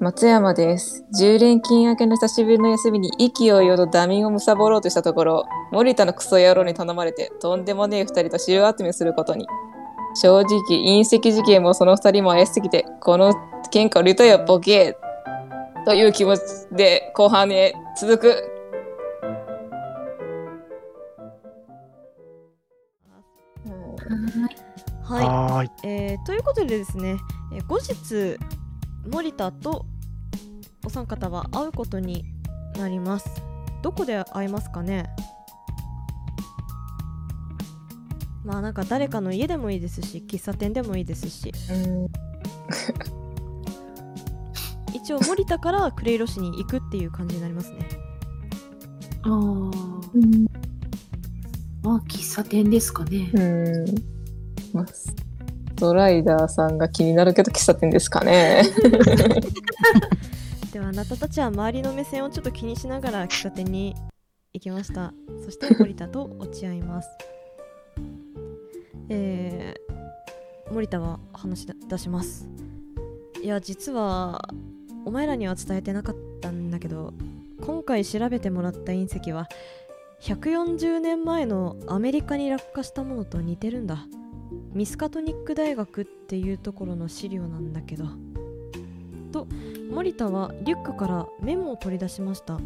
松山です。10連勤明けの久しぶりの休みに息をよとダミンを貪ろうとしたところ、森田のクソ野郎に頼まれて、とんでもねえ二人と資料集めすることに。正直、隕石事件もその二人も怪しすぎて、この喧嘩売りたいよ、ボケという気持ちで後半へ続く。はい、はーい。えーということでですね、えー後日森田とお三方は会うことになります。どこで会えますかね？まあなんか誰かの家でもいいですし喫茶店でもいいですし。うん。一応森田からクレイロ市に行くっていう感じになりますね。ああ、まあ喫茶店ですかね。うん。まあスライダーさんが気になるけど喫茶店ですかね。ではあなたたちは周りの目線をちょっと気にしながら喫茶店に行きました。そして森田と落ち合います。えー、森田は話し出します。いや実はお前らには伝えてなかったんだけど今回調べてもらった隕石は140年前のアメリカに落下したものと似てるんだ。ミスカトニック大学っていうところの資料なんだけど。と森田はリュックからメモを取り出しました、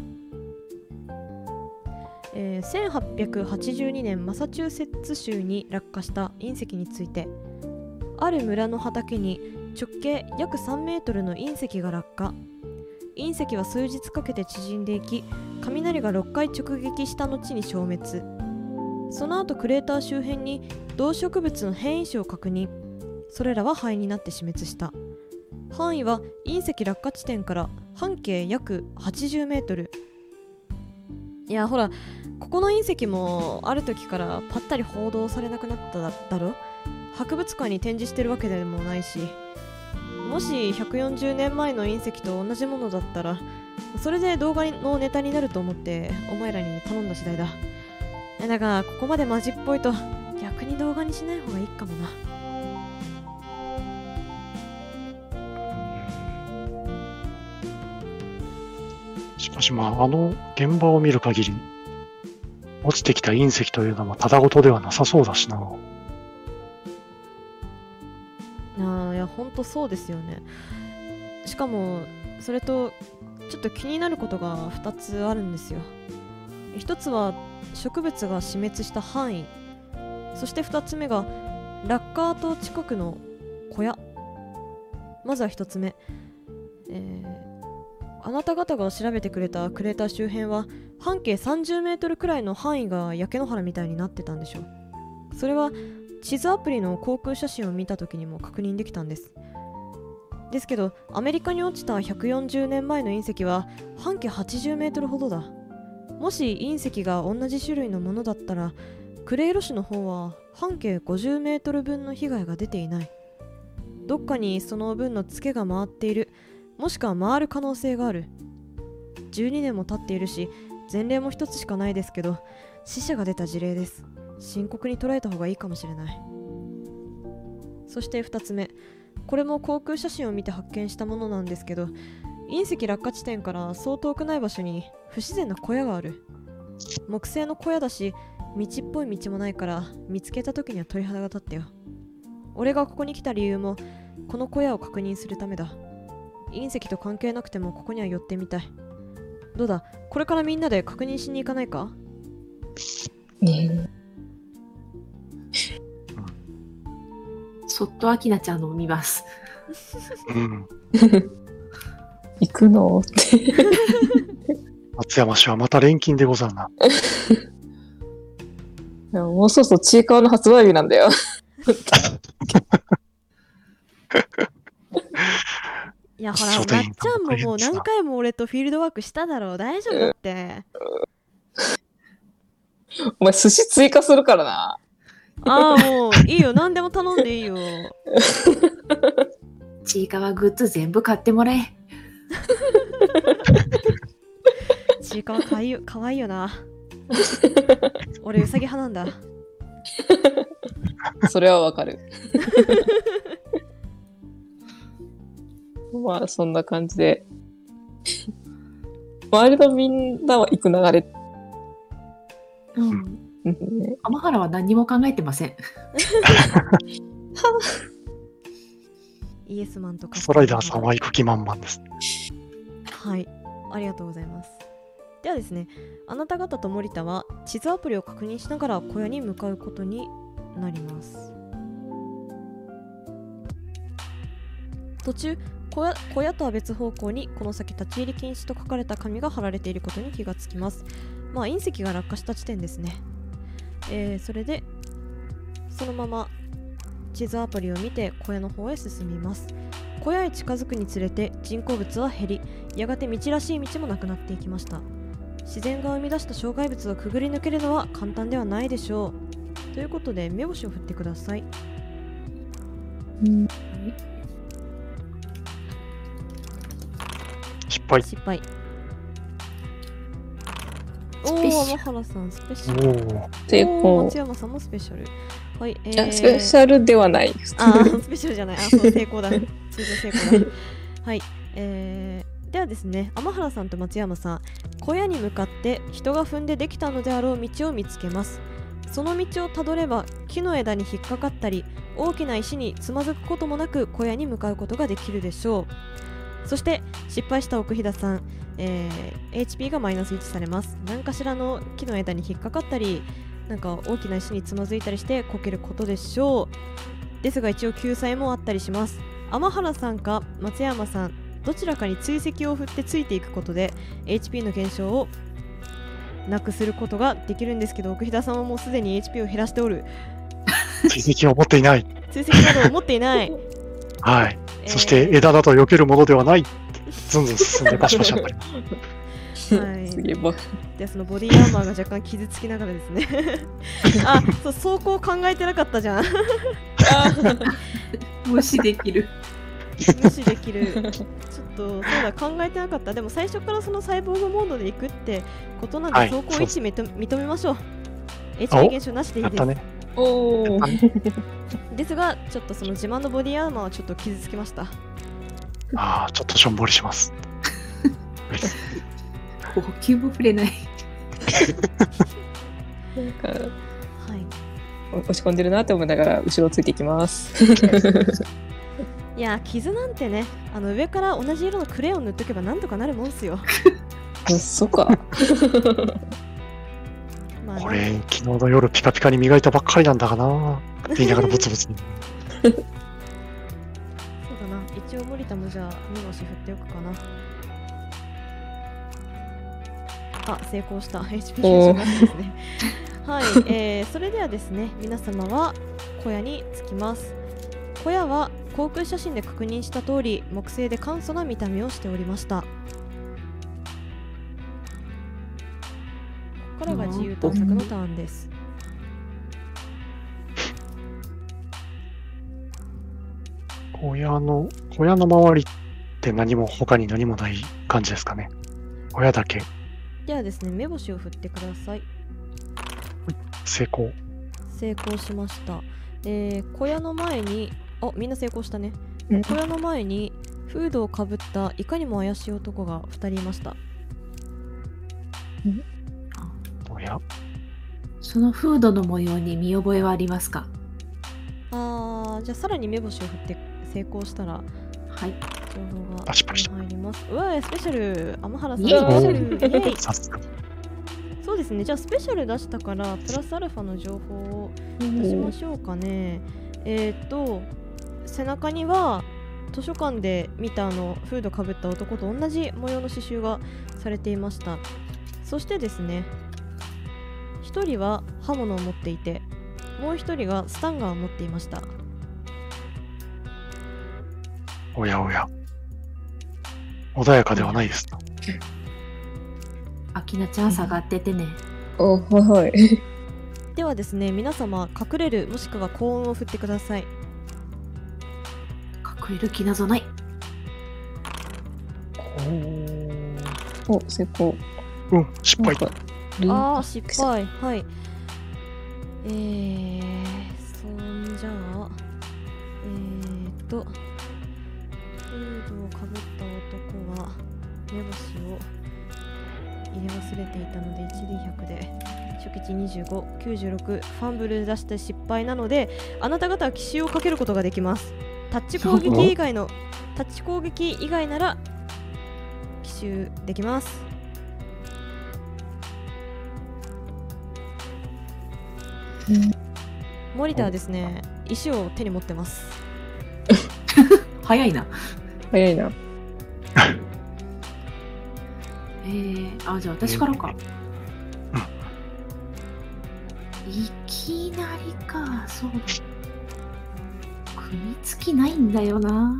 えー1882年マサチューセッツ州に落下した隕石について。ある村の畑に直径約3メートルの隕石が落下。隕石は数日かけて縮んでいき雷が6回直撃した後に消滅。その後クレーター周辺に動植物の変異種を確認。それらは灰になって死滅した。範囲は隕石落下地点から半径約80メートル。いやほらここの隕石もある時からぱったり報道されなくなっただだろ？博物館に展示してるわけでもないし。もし140年前の隕石と同じものだったらそれで動画のネタになると思ってお前らに頼んだ次第だ。えだがここまでマジっぽいと逆に動画にしない方がいいかもな。しかしまあ、あの現場を見る限り、落ちてきた隕石というのもただごとではなさそうだしな。あーいやほんとそうですよね。しかもそれとちょっと気になることが2つあるんですよ1つは植物が死滅した範囲。そして2つ目が落下跡近くの小屋。まずは1つ目。えーあなた方が調べてくれたクレーター周辺は半径30メートルくらいの範囲が焼け野原みたいになってたんでしょう。それは地図アプリの航空写真を見た時にも確認できたんです。ですけどアメリカに落ちた140年前の隕石は半径80メートルほどだ。もし隕石が同じ種類のものだったらクレイロ市の方は半径50メートル分の被害が出ていない。どっかにその分のツケが回っている。もしくは回る可能性がある。12年も経っているし前例も一つしかないですけど死者が出た事例です。深刻に捉えた方がいいかもしれない。そして2つ目。これも航空写真を見て発見したものなんですけど隕石落下地点からそう遠くない場所に不自然な小屋がある。木製の小屋だし道っぽい道もないから見つけた時には鳥肌が立ったよ。俺がここに来た理由もこの小屋を確認するためだ。隕石と関係なくてもここには寄ってみたい。どうだ？これからみんなで確認しに行かないか？ねそっとアキナちゃんのを見ます。うん。行くの？って。松山市はまた錬金でござるな。でももうそろそろちいかわの発売日なんだよ。いやほら、まっちゃんももう何回も俺とフィールドワークしただろう。大丈夫だって。お前寿司追加するからな。ああ、もういいよ。何でも頼んでいいよ。ちいかわグッズ全部買ってもらえ。ちいかわかわいいよかわいいよな。俺、うさぎ派なんだ。それはわかる。まあ、そんな感じで。周りのみんなは行く流れ。うん。うんね天原は何も考えてません。イエスマンとかストライダーさんは行く気満々です。はい、ありがとうございます。ではですね、あなた方と森田は地図アプリを確認しながら小屋に向かうことになります。途中小屋、小屋とは別方向にこの先立ち入り禁止と書かれた紙が貼られていることに気がつきます。まあ、隕石が落下した地点ですね。えーそれで、そのまま地図アプリを見て小屋の方へ進みます。小屋へ近づくにつれて人工物は減り、やがて道らしい道もなくなっていきました自然が生み出した障害物をくぐり抜けるのは簡単ではないでしょうということで目星を振ってください失敗。失敗おお天原さんスペシおャルお。おー成功松。山さんもスペシャルはいえー、スペシャルではない。あースペシャルじゃない。あそう成功だ。通常成功だ。はいえー、ではですね天原さんと松山さん。小屋に向かって人が踏んでできたのであろう道を見つけます。その道をたどれば木の枝に引っかかったり大きな石につまずくこともなく小屋に向かうことができるでしょう。そして失敗した奥飛騨さん、えー HP がマイナス1されます。何かしらの木の枝に引っかかったりなんか大きな石につまずいたりしてこけることでしょうですが一応救済もあったりします天原さんか松山さんどちらかに追跡を振ってついていくことで HP の減少をなくすることができるんですけど奥飛騨さんはもうすでに HP を減らしておる追跡を持っていない。追跡などを持っていない、はい。えーそして枝だと避けるものではない。ずんずん進んでパシパシ当たります。はい。すげえ、ぼでそのボディーアーマーが若干傷つきながらですね。あそう走行考えてなかったじゃん。無視できる。無視できる。ちょっとそうだ考えてなかった。でも最初からそのサイボーグモードで行くってことなんで、はい走行位置認め認めましょう。お HP 減少なしでいいです。ね。おお。ですがちょっとその自慢のボディアーマーはちょっと傷つきました。ああ、ちょっとしょんぼりします。呼吸も触れない。なんかはい押し込んでるなって思いながら後ろついていきます。いや傷なんてねあの上から同じ色のクレヨン塗っとけばなんとかなるもんすよあそっか。まあこれ、昨日の夜ピカピカに磨いたばっかりなんだかな。って言いながらブツブツに。そうだな一応森田もじゃああ成功した。HP 減少なしですね。はい、えー、それではですね皆様は小屋に着きます小屋は航空写真で確認した通り木製で簡素な見た目をしておりました。ここからが自由探索のターンです。小屋の、小屋の周りって何も、他に何もない感じですかね。小屋だけ。ではですね目星を振ってください。成功。成功しました、えー小屋の前にあみんな成功したね。うん。小屋の前にフードをかぶったいかにも怪しい男が2人いました。小屋。そのフードの模様に見覚えはありますか？あーじゃあさらに目星を振って成功したら。はい。情報が入ります。うわスペシャル。天原さんスペシャル。そうですね。じゃあスペシャル出したからプラスアルファの情報を出しましょうかね。えーっと背中には図書館で見たあのフードかぶった男と同じ模様の刺繍がされていました。そしてですね一人は刃物を持っていてもう一人がスタンガンを持っていました。おやおや。穏やかではないですな。あきなちゃん下がっててね。おはいはい。ではですね皆様隠れるもしくは幸運を振ってください隠れる気なぞない。お成功。うん、失敗。あー失敗はいえー、そんじゃあえーっとフードをかぶ目星を入れ忘れていたので 1D100 で。初期値2596ファンブル出して失敗なのであなた方は奇襲をかけることができます。タッチ攻撃以外のタッチ攻撃以外なら奇襲できます。森田はですね。石を手に持ってます。早いな。早いな。えー、あ、じゃあ私からか。いきなりか、そうだ。組みつきないんだよな。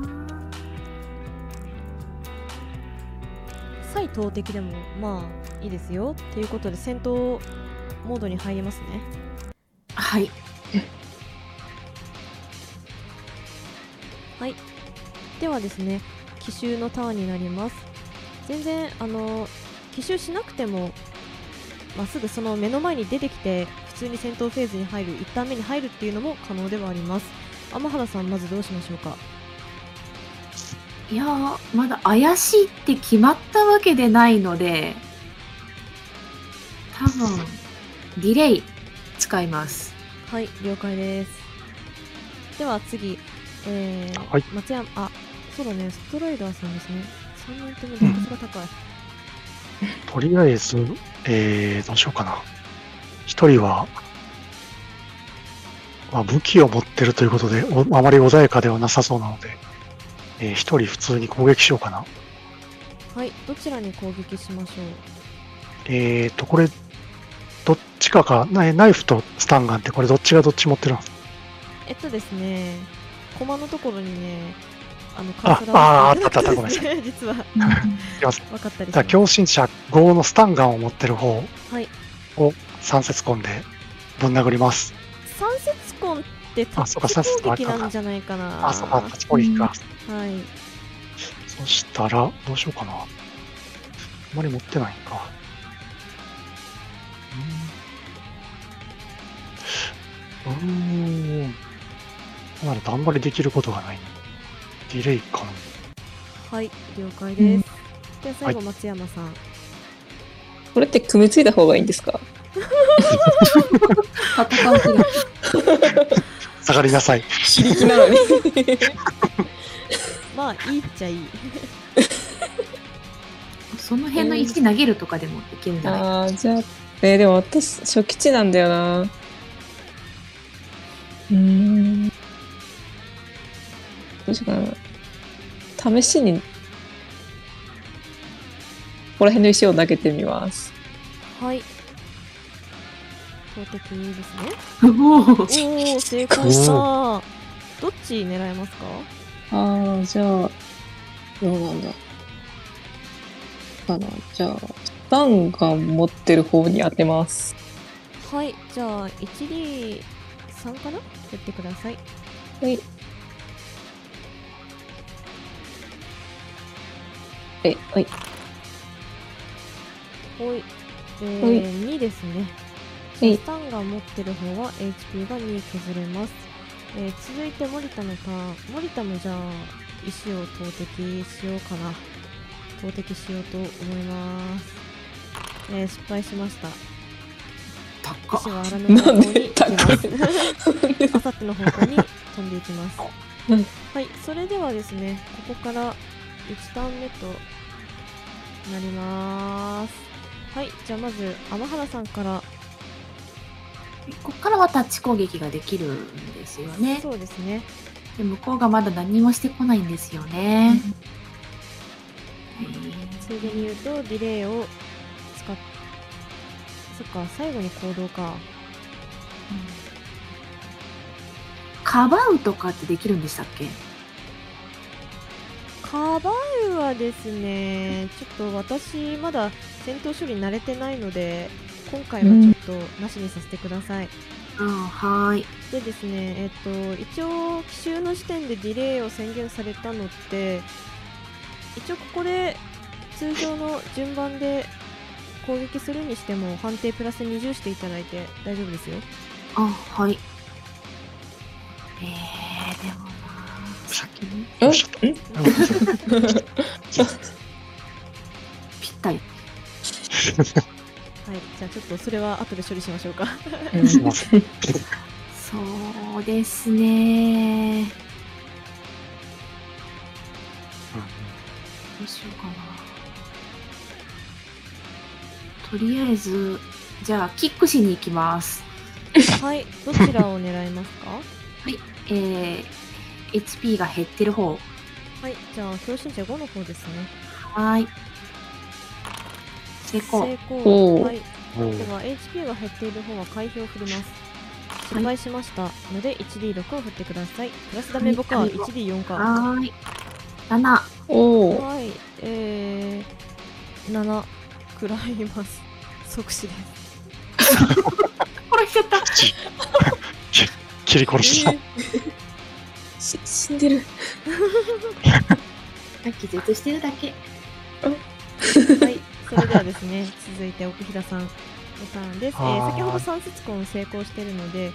再投擲でもまあいいですよっていうことで戦闘モードに入りますねはい。はいではですね奇襲のターンになります全然あの奇襲しなくてもまあ、すぐその目の前に出てきて普通に戦闘フェーズに入る1ターン目に入るっていうのも可能ではあります。天原さんまずどうしましょうか？いやー、まだ怪しいって決まったわけでないので、多分、ディレイ使います。はい了解です。では次えーはい。松山あそうだねストライダーさんですね3人ともダンスが高い、とりあえず、えー、どうしようかな。一人は、まあ、武器を持ってるということで、おあまり穏やかではなさそうなので、えー、一人普通に攻撃しようかな。はいどちらに攻撃しましょう？えーと、これ、どっちかか、なナイフとスタンガンってこれどっちがどっち持ってるんですかえっとですね、コマのところにね、あのあカーソルああったあったごめんなさい。分かったりしじゃあ。強心者5のスタンガンを持ってる方はい。を三節コンでぶん殴ります。三節コンってタッチ攻撃なんじゃないかな。あ、そうか、立ち攻撃か。はい。そしたら、どうしようかな。あまり持ってないんか。うーん。ん。となるとあんまりできることがない。ディレイかな。はい、了解です。では最後、松山さん。これって組みついた方がいいんですか？戦う。下がりなさい。非力なのに。まあ、いいっちゃいい。その辺の石投げるとかでもいけるんじゃない？ああ、じゃあ、えーでも私、初期値なんだよな。うーん。どうしようかな。試しに、ここら辺の石を投げてみます。はい。投擲ですね。おお成功した。どっち狙えますか？ああ、じゃあ、どうなんだ。かな。じゃあ、スタンガン持ってる方に当てます。はい、じゃあ、1D3 かなやってください。はい。え、はい。ほい。えほいー、2ですね。はいスタンが持ってる方は HP が2削れます。えー続いて森田のターン。森田もじゃあ、石を投擲しようかな。投擲しようと思います。えー失敗しました。高っ石は荒野の方に行きなんま。で すあさっての方向に飛んでいきます。うんはい、それではですね、ここから1ターン目となります。はい、じゃあまず天原さんから、ここからはタッチ攻撃ができるんですよね。そうですね。で向こうがまだ何もしてこないんですよね。ついでに言うと、ディレイを使っ、そっか、最後に行動か。かばうとかってできるんでしたっけ？カバウはですね、ちょっと私、まだ戦闘処理慣れてないので、今回はちょっとなしにさせてください。ああはーい。でですね、えっと、一応、奇襲の時点でディレイを宣言されたのって、一応ここで通常の順番で攻撃するにしても判定プラス20していただいて大丈夫ですよ。あはい。えー、でもな先に？え？おっしゃった？んぴったり。はいじゃあちょっとそれは後で処理しましょうか。そうですね。どうしようかな。とりあえず、じゃあ、キックしに行きます。はいどちらを狙いますか？えー、HP が減ってる方。はいじゃあ強心者5の方ですねはーい。成功。成功はいおでは HP が減っている方は回避を振ります失敗しましたので 1D6 を振ってくださいプラスダメボカはい 1D4 かはーい。7。おお。はいえー、7食らいます 即死です 殺しちゃった。切り殺した。し死んでる。気絶してるだけ。はい、それではですね、続いて奥平さんのターンです。えー先ほど三節婚成功しているので、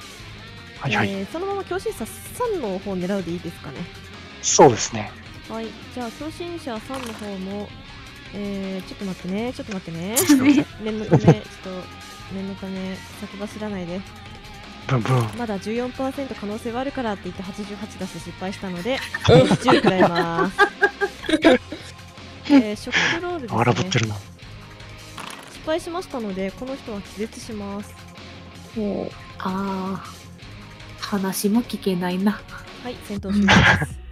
はいはい。えーそのまま強心者3の方を狙うでいいですかね。そうですね。はい、じゃあ強心者3の方も、えー、ちょっと待ってね、ちょっと待ってね。念のため、ちょっと念のため、先走らないで。ブンブン。まだ14%可能性はあるからって言って88出して失敗したので、えー10食らいます。えー、ショックロールですね。荒ぶってるな。失敗しましたので、この人は気絶します。おーあー。話も聞けないな。はい、戦闘終了です。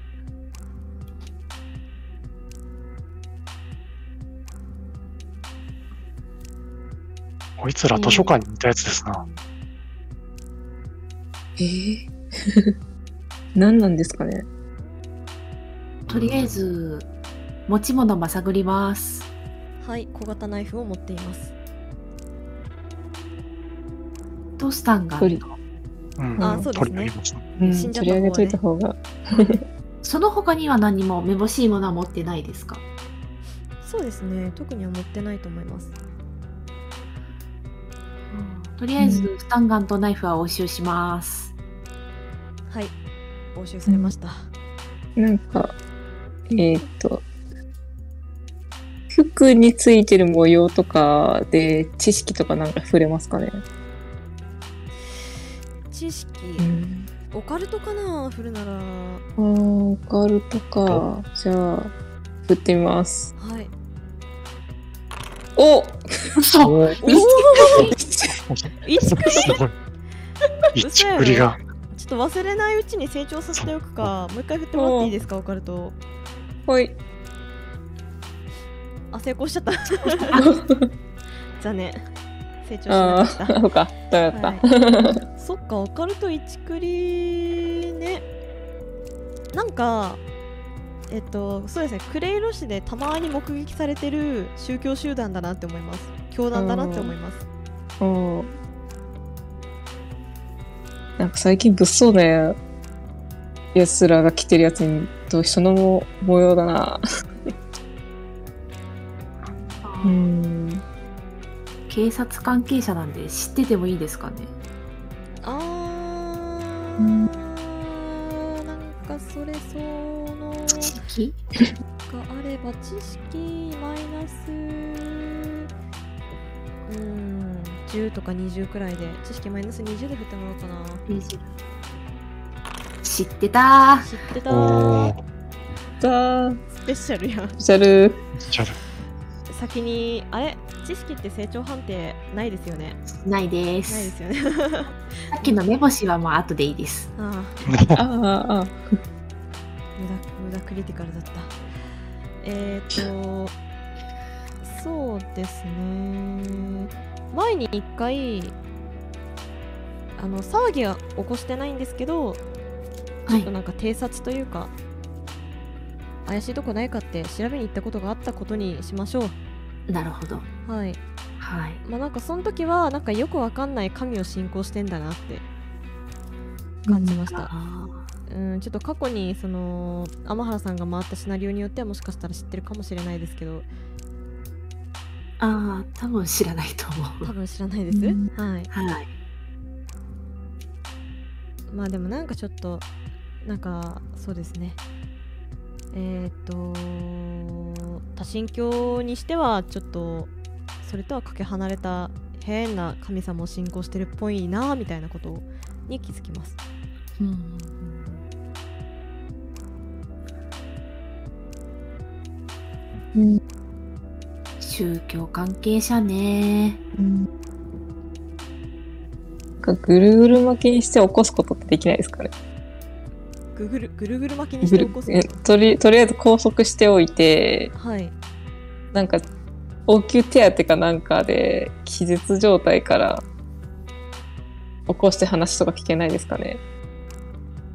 こいつら図書館にいたやつですな。えー、何なんですかね。とりあえず、持ち物まさぐります。はい、小型ナイフを持っています。トスタンがあるの。うん。あそうですね取り上げます。うん、死んじゃ取りった方はね上げといた方が。その他には何もめぼしいものは持ってないですか？そうですね、特には持ってないと思います。とりあえず、スタンガンとナイフは押収します。はい、押収されました。なんか、えーっと、服についてる模様とかで知識とかなんか触れますかね？知識、うん。オカルトかな？振るなら。はあー、オカルトか。じゃあ、振ってみます。い。お！嘘！おー。意識すごい。一振りが。ちょっと忘れないうちに成長させておくか、もう一回振ってもらっていいですか、オカルト。はい。あ、成功しちゃった。残念。成長しあなかった。あ、そうか。ダメだった。はいそっか、オカルト1クリね。なんか、えっと、そうですね、クレイロ市でたまに目撃されてる宗教集団だなって思います。教団だなって思います。うん。なんか最近物騒なやつらが着てるやつにと一緒の模様だな。うん。警察関係者なんで知っててもいいですかね？あー、うんなんかそれ相の知識？があれば知識マイナス。うん10とか20くらいで知識マイナス20で振ってもらおうかな。知ってた。知ってた。おー。ー。だー。スペシャルやん。スペシャル。先にあれ？知識って成長判定ないですよね。ないでないですすよね。さっきの目星はもう後でいいです。ああ。ああ、ああ無駄無駄クリティカルだった。えー、っとそうですね前に一回あの騒ぎは起こしてないんですけどちょっとなんか偵察というか、怪しいとこないかって調べに行ったことがあったことにしましょなるほど。うはい。はい。まあなんかその時はなんかよくわかんない神を信仰してんだなって感じました、あうん、ちょっと過去にその天原さんが回ったシナリオによってはもしかしたら知ってるかもしれないですけどーあー多分知らないと思う。多分知らないです、うん。はい。はい。まあでもなんかちょっとなんかそうですね。えっ、と多神教にしてはちょっとそれとはかけ離れた変な神様を信仰してるっぽいなみたいなことに気づきます。うん宗教関係者ね。なん。かぐるぐる巻きにして起こすことってできないですかねぐぐるぐるぐる巻きにして起こすえとりとりあえず拘束しておいてはい。なんか応急手当かなんかで気絶状態から起こして話とか聞けないですかね？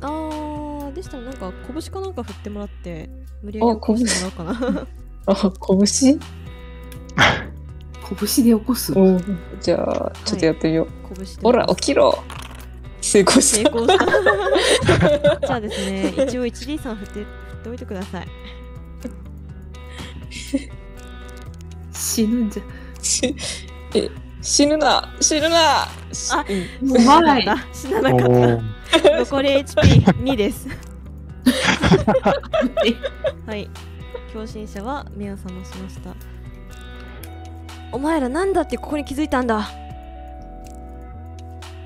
あーでしたらなんか拳かなんか振ってもらって無理やりあ起こしてもらおうかな。あ拳？拳で起こす。おじゃあちょっとやってみよう、拳でほら起きろ。成功した。成功した。じゃあですね一応 1D3 振って振っておいてください。死ぬんじゃ。しえ死ぬな。死ぬな。しあうん。うまい。死ななかった。残り HP2 です。はい。共振者は目を覚ましましたお前らなんだってここに気づいたんだ。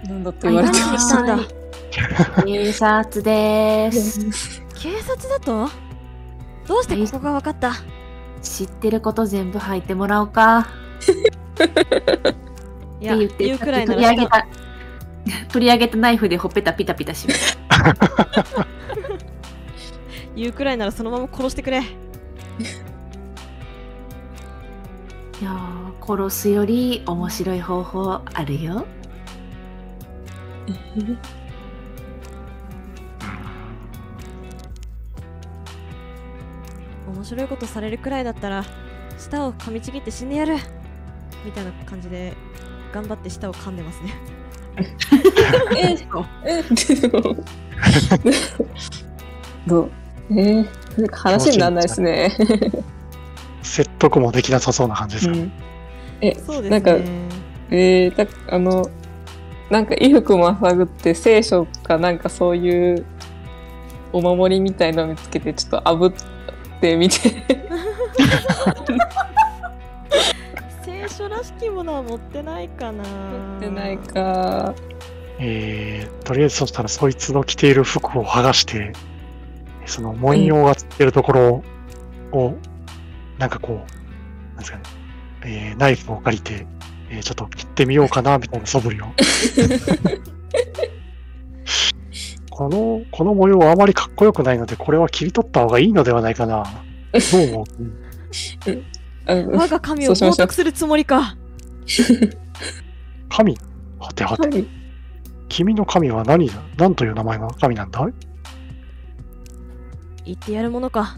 なんだって言われて何ましたんだ。警察です。警察だと？どうしてここが分かった？知ってること全部吐いてもらおうか。いて言って言うくらいな取り上らげた取り上げたナイフでほっぺたピタピタします。言うくらいならそのまま殺してくれ。いやー殺すより面白い方法あるよ。面白いことされるくらいだったら舌を噛みちぎって死んでやる。みたいな感じで頑張って舌を噛んでますね。ええどう？えー、なんか話にならないですね。説得もできなさそうな感じですか、うんえそうですね。なんかえー、だあのなんか衣服も探って聖書かなんかそういうお守りみたいのを見つけてちょっと炙ってみて。聖書らしきものは持ってないかな。持ってないか。えーとりあえずそしたらそいつの着ている服を剥がして、その文様がつってるところを、なんかこう、なんですかね、えーナイフを借りて、えーちょっと切ってみようかな、みたいな素振りを。この、この模様はあまりかっこよくないので、これは切り取った方がいいのではないかな。どう思う？我が神を冒涜するつもりか。神？はてはて、はい君の神は何だ？何という名前の神なんだ言ってやるものか。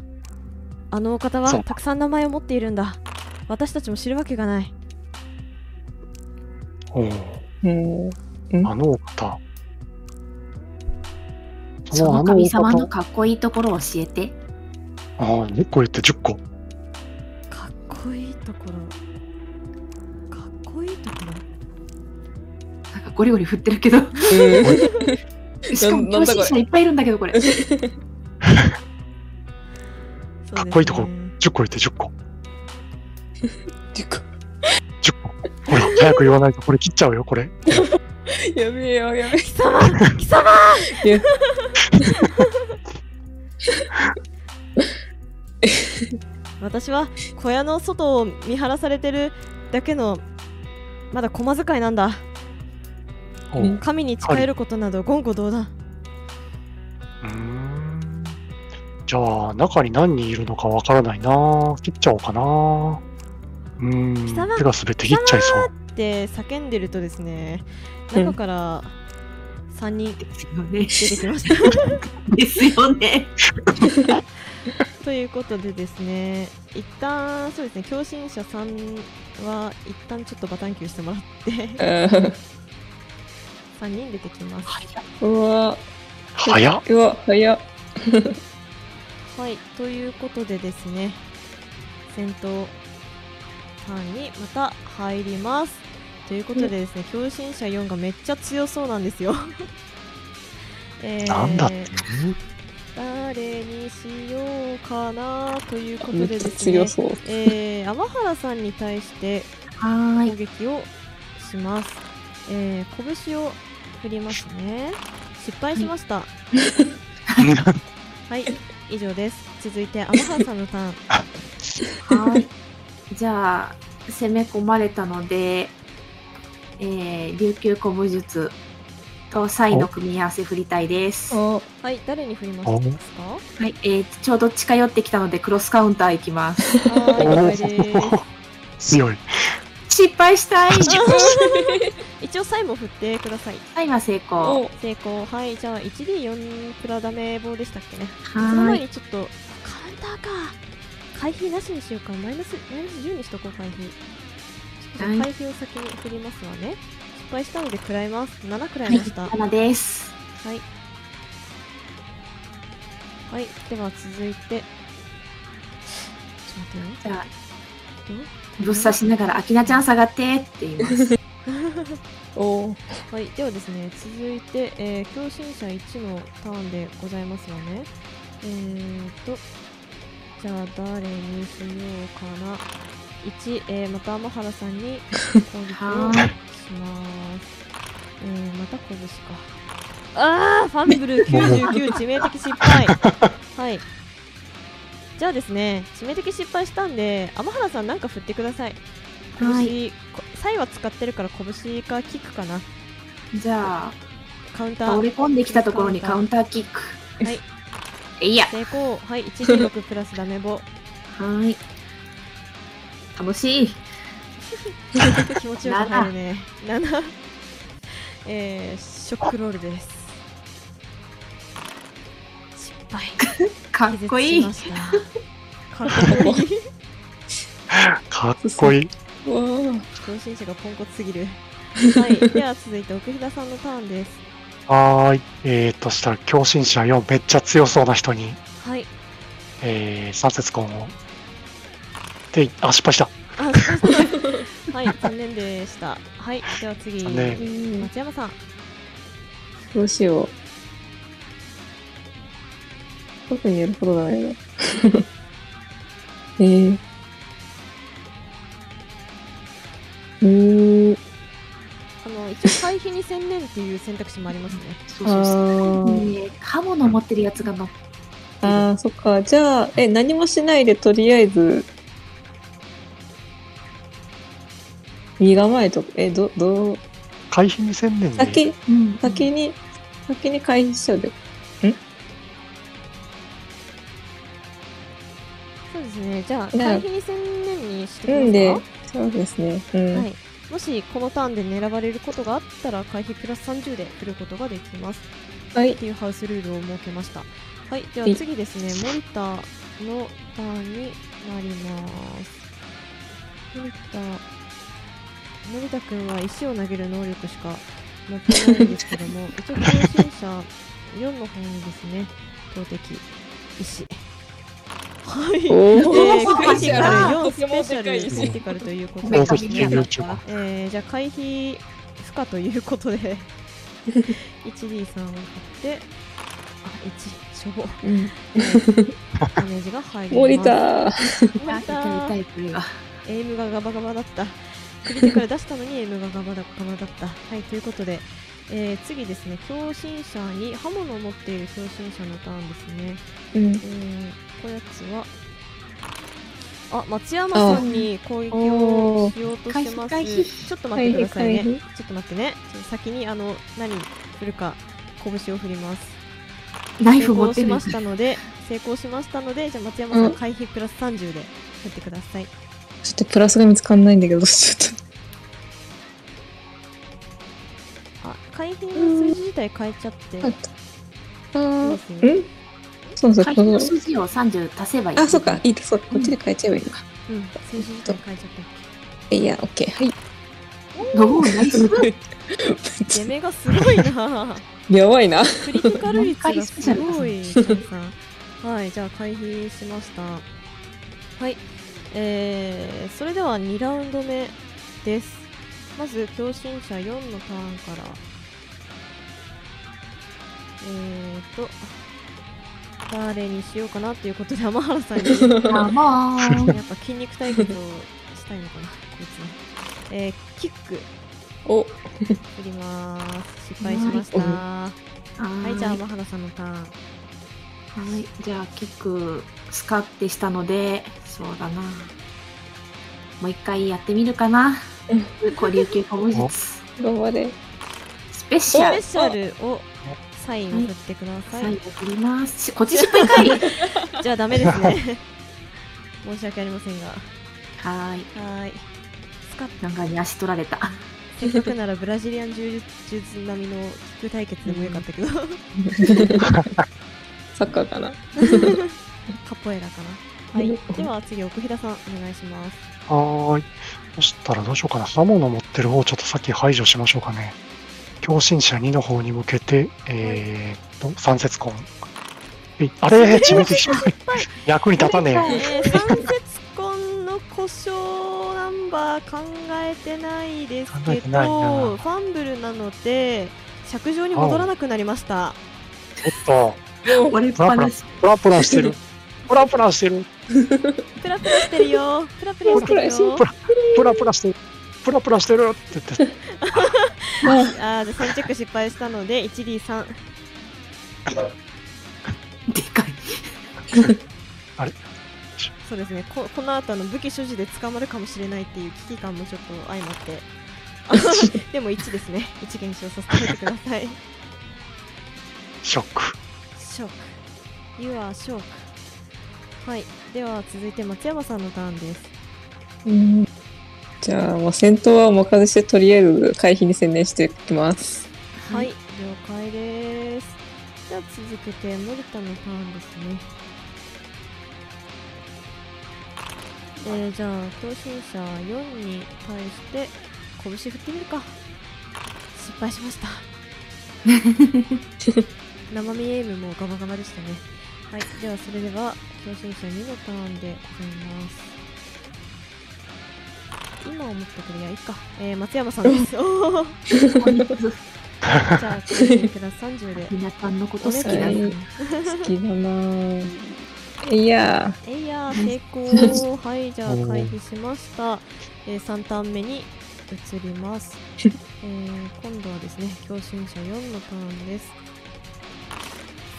あのお方はたくさん名前を持っているんだ私たちも知るわけがないおううんあのお方。その神様のかっこいいところを教えて。ああ、2個言って10個。かっこいいところかっこいいところなんかゴリゴリ振ってるけど。しかも教師者いっぱいいるんだけどこれ。そうかっこいいところですね10個言って10個。10個10個。ほら、早く言わないとこれ切っちゃうよ、これ。やべえよやべえ貴様貴様私は小屋の外を見張らされてるだけのまだ駒使いなんだ神に近寄ることなど言語道断ーん。じゃあ、中に何人いるのかわからないな。切っちゃおうかな。うーん。貴様手が滑って切っちゃいそう。って叫んでるとですねうん中から3人ですよね。出てきました ですよね。ということでですね一旦そうですね共振者さんは一旦ちょっとバタンキューしてもらって3人出てきますうわ早っ。うわ早っはいということでですね戦闘ターンにまた入ります。ということでですね共振者4がめっちゃ強そうなんですよ。えーなんだって。誰にしようかなということでですね強そう。えー、天原さんに対して攻。撃をします、えー、拳を振りますね。失敗しました。はい、以上です。続いて天原さんのターン。はい。じゃあ、攻め込まれたので、えー、琉球古武術とサイの組み合わせ振りたいです。はおはい誰に振りますか？い、えー、ちょうど近寄ってきたのでクロスカウンターいきます。強い。失敗したい 一応サイも振ってくださいはい、は成功。お成功はいじゃあ 1D4 プラダメ棒でしたっけね？その前はーい。にちょっとカウンターか回避なしにしようか。マイナスマイナス10にしとこう回避回避を先に振りますわね。失敗したので食らいます。7食らいました。はい、7です。はい、では続いて。ちょっと待ってよ。じゃあ、ぶっ刺しながら、アキナちゃん下がってって言います。おはい、ではですね、続いて、えー、共振者1のターンでございますわね。えーと、じゃあ誰にしようかな。1、えー、また天原さんに 攻撃をします。はえー、また拳か。あー、ファンブル99、致命的失敗。はい。じゃあですね、致命的失敗したんで、天原さんなんか振ってください。拳、はいこサイは使ってるから拳かキックかな。じゃカウンタあ、倒れー。込んできたところにカウンターキック。はい。えいや。成功。はい、1D6 プラスダメボ。はーい。楽しい。気持ちよく入るね。7。えー、ショックロールです。失敗。かっこいい。かっこいい。かっこいい。おわ同心者がポンコツすぎる。はい。では続いて奥平さんのターンです。はーい。えー、としたら、強心者4、めっちゃ強そうな人に、はい。えー、三節コンを。で、あ、失敗した。あ、失敗した。はい、残念でした。はい。では次、松山さん。どうしよう。特にやることがないな。えー。うーん。あの、一応回避に専念っていう選択肢もありますね。あ そうそうそう。刃物持ってるやつがのっあー、そっか。じゃあ、え、何もしないでとりあえず、身構えとか、え、ど、どう、回避に専念で。先、うん先に、先に回避しちゃうで。そうですね。じゃあ、ね回避に専念にしてうんでください。、そうですね。うん。はい、もしこのターンで狙われることがあったら回避プラス30で振ることができます。はい。っていうハウスルールを設けました。はい。でははい。次ですね。森田のターンになります。森田森田くんは石を投げる能力しか持ってないんですけども一応共振者4の方にですね投擲。石はい。おえー、ークリティカル4とてもスペシャルでかいクリティカルということ高で。えー、じゃあ回避不可ということで。1D3 を振ってあ1しょぼうんダメージが入りま。エイムがガバガバだった。クリティカル出したのにエイムがガバガバだった。はいということで、えー、次ですね。共振者に刃物を持っている共振者のターンですね。うん。えー、こやつはあ松山さんに攻撃をしようとしてます。ちょっと待ってくださいね。ちょっと待ってね。先にあの何振るか拳を振ります。ナイ成フ持ってしましたので成功しましたのでじゃあ松山さんうん回避プラス30で振ってください。ちょっとプラスが見つかんないんだけど、ちょっあ回避の数字自体変えちゃって。ああーですよんそうそう、回避このの数字を30足せばいい。あ、そっか、いいと、そう、こっちで変えちゃえばいいのか。うん数字自体変えちゃったっけいや、オッケー、はい。おーナイス。出目 がすごいなやばいな。クリティカル率がすごい。はい、じゃあ回避しました。はい、えー、それでは2ラウンド目です。まず、共振者4のターンから。えーと、誰にしようかなっていうことで天原さんに。やっぱ筋肉対決をしたいのかなこいつねえー、キック。お、振ります。失敗しました。ははいじゃあ天原さんのターン。はい、じゃあキックスカってしたので、そうだな。もう一回やってみるかな。古琉球古武術。頑張れ。スペシャル。スペシャルをサインを振ってください、最後振ります。しこっち失敗かい。は じゃあダメですね 申し訳ありませんがーい。はーいスカッなんかに足取られた。せっかくならブラジリアン柔術並みのキック対決でもよかったけど、サッカーかな？カポエラかな？はいでは次奥平さんお願いしますはーい。そしたらどうしようかな。刃物持ってる方ちょっとさっき排除しましょうかね。強心者2の方に向けて、えーっと、三節痕。えいあれ？致命的失敗。役に立たねえよ。えー、三節痕の故障ナンバー考えてないですけどファンブルなので尺上に戻らなくなりましたちょっと、折れっぱなし。プラプラしてる。プラプラしてる。プラプラしてるよプラプラしてるよプラプラしてる。プラプラしてるって言って。あーじゃあ3チェック失敗したので 1D3 でかい。そうですね。ここの後あの武器所持で捕まるかもしれないっていう危機感もちょっと相まって。でも1ですね。1減少させてください。ショック。ショック。You are shock はい。では続いて松山さんのターンです。うんじゃあ、もう戦闘はお任せして、とりあえず回避に専念していきます。はい、了解です。では続けて森田のターンですね。えー、じゃあ強心者4に対して拳振ってみるか。失敗しました。生身エイムもガバガバでしたね。はい。ではそれでは強心者2のターンでございます今思ったこれやいいか、えー、松山さんですおーお肉じゃあ、プラス30で。皆さんのこと好きおだね願いし。好きだなぁ。いやえいやー、成功。はい、じゃあ、回避しました。えー、3ターン目に移ります。えー、今度はですね、強心者4のターンです。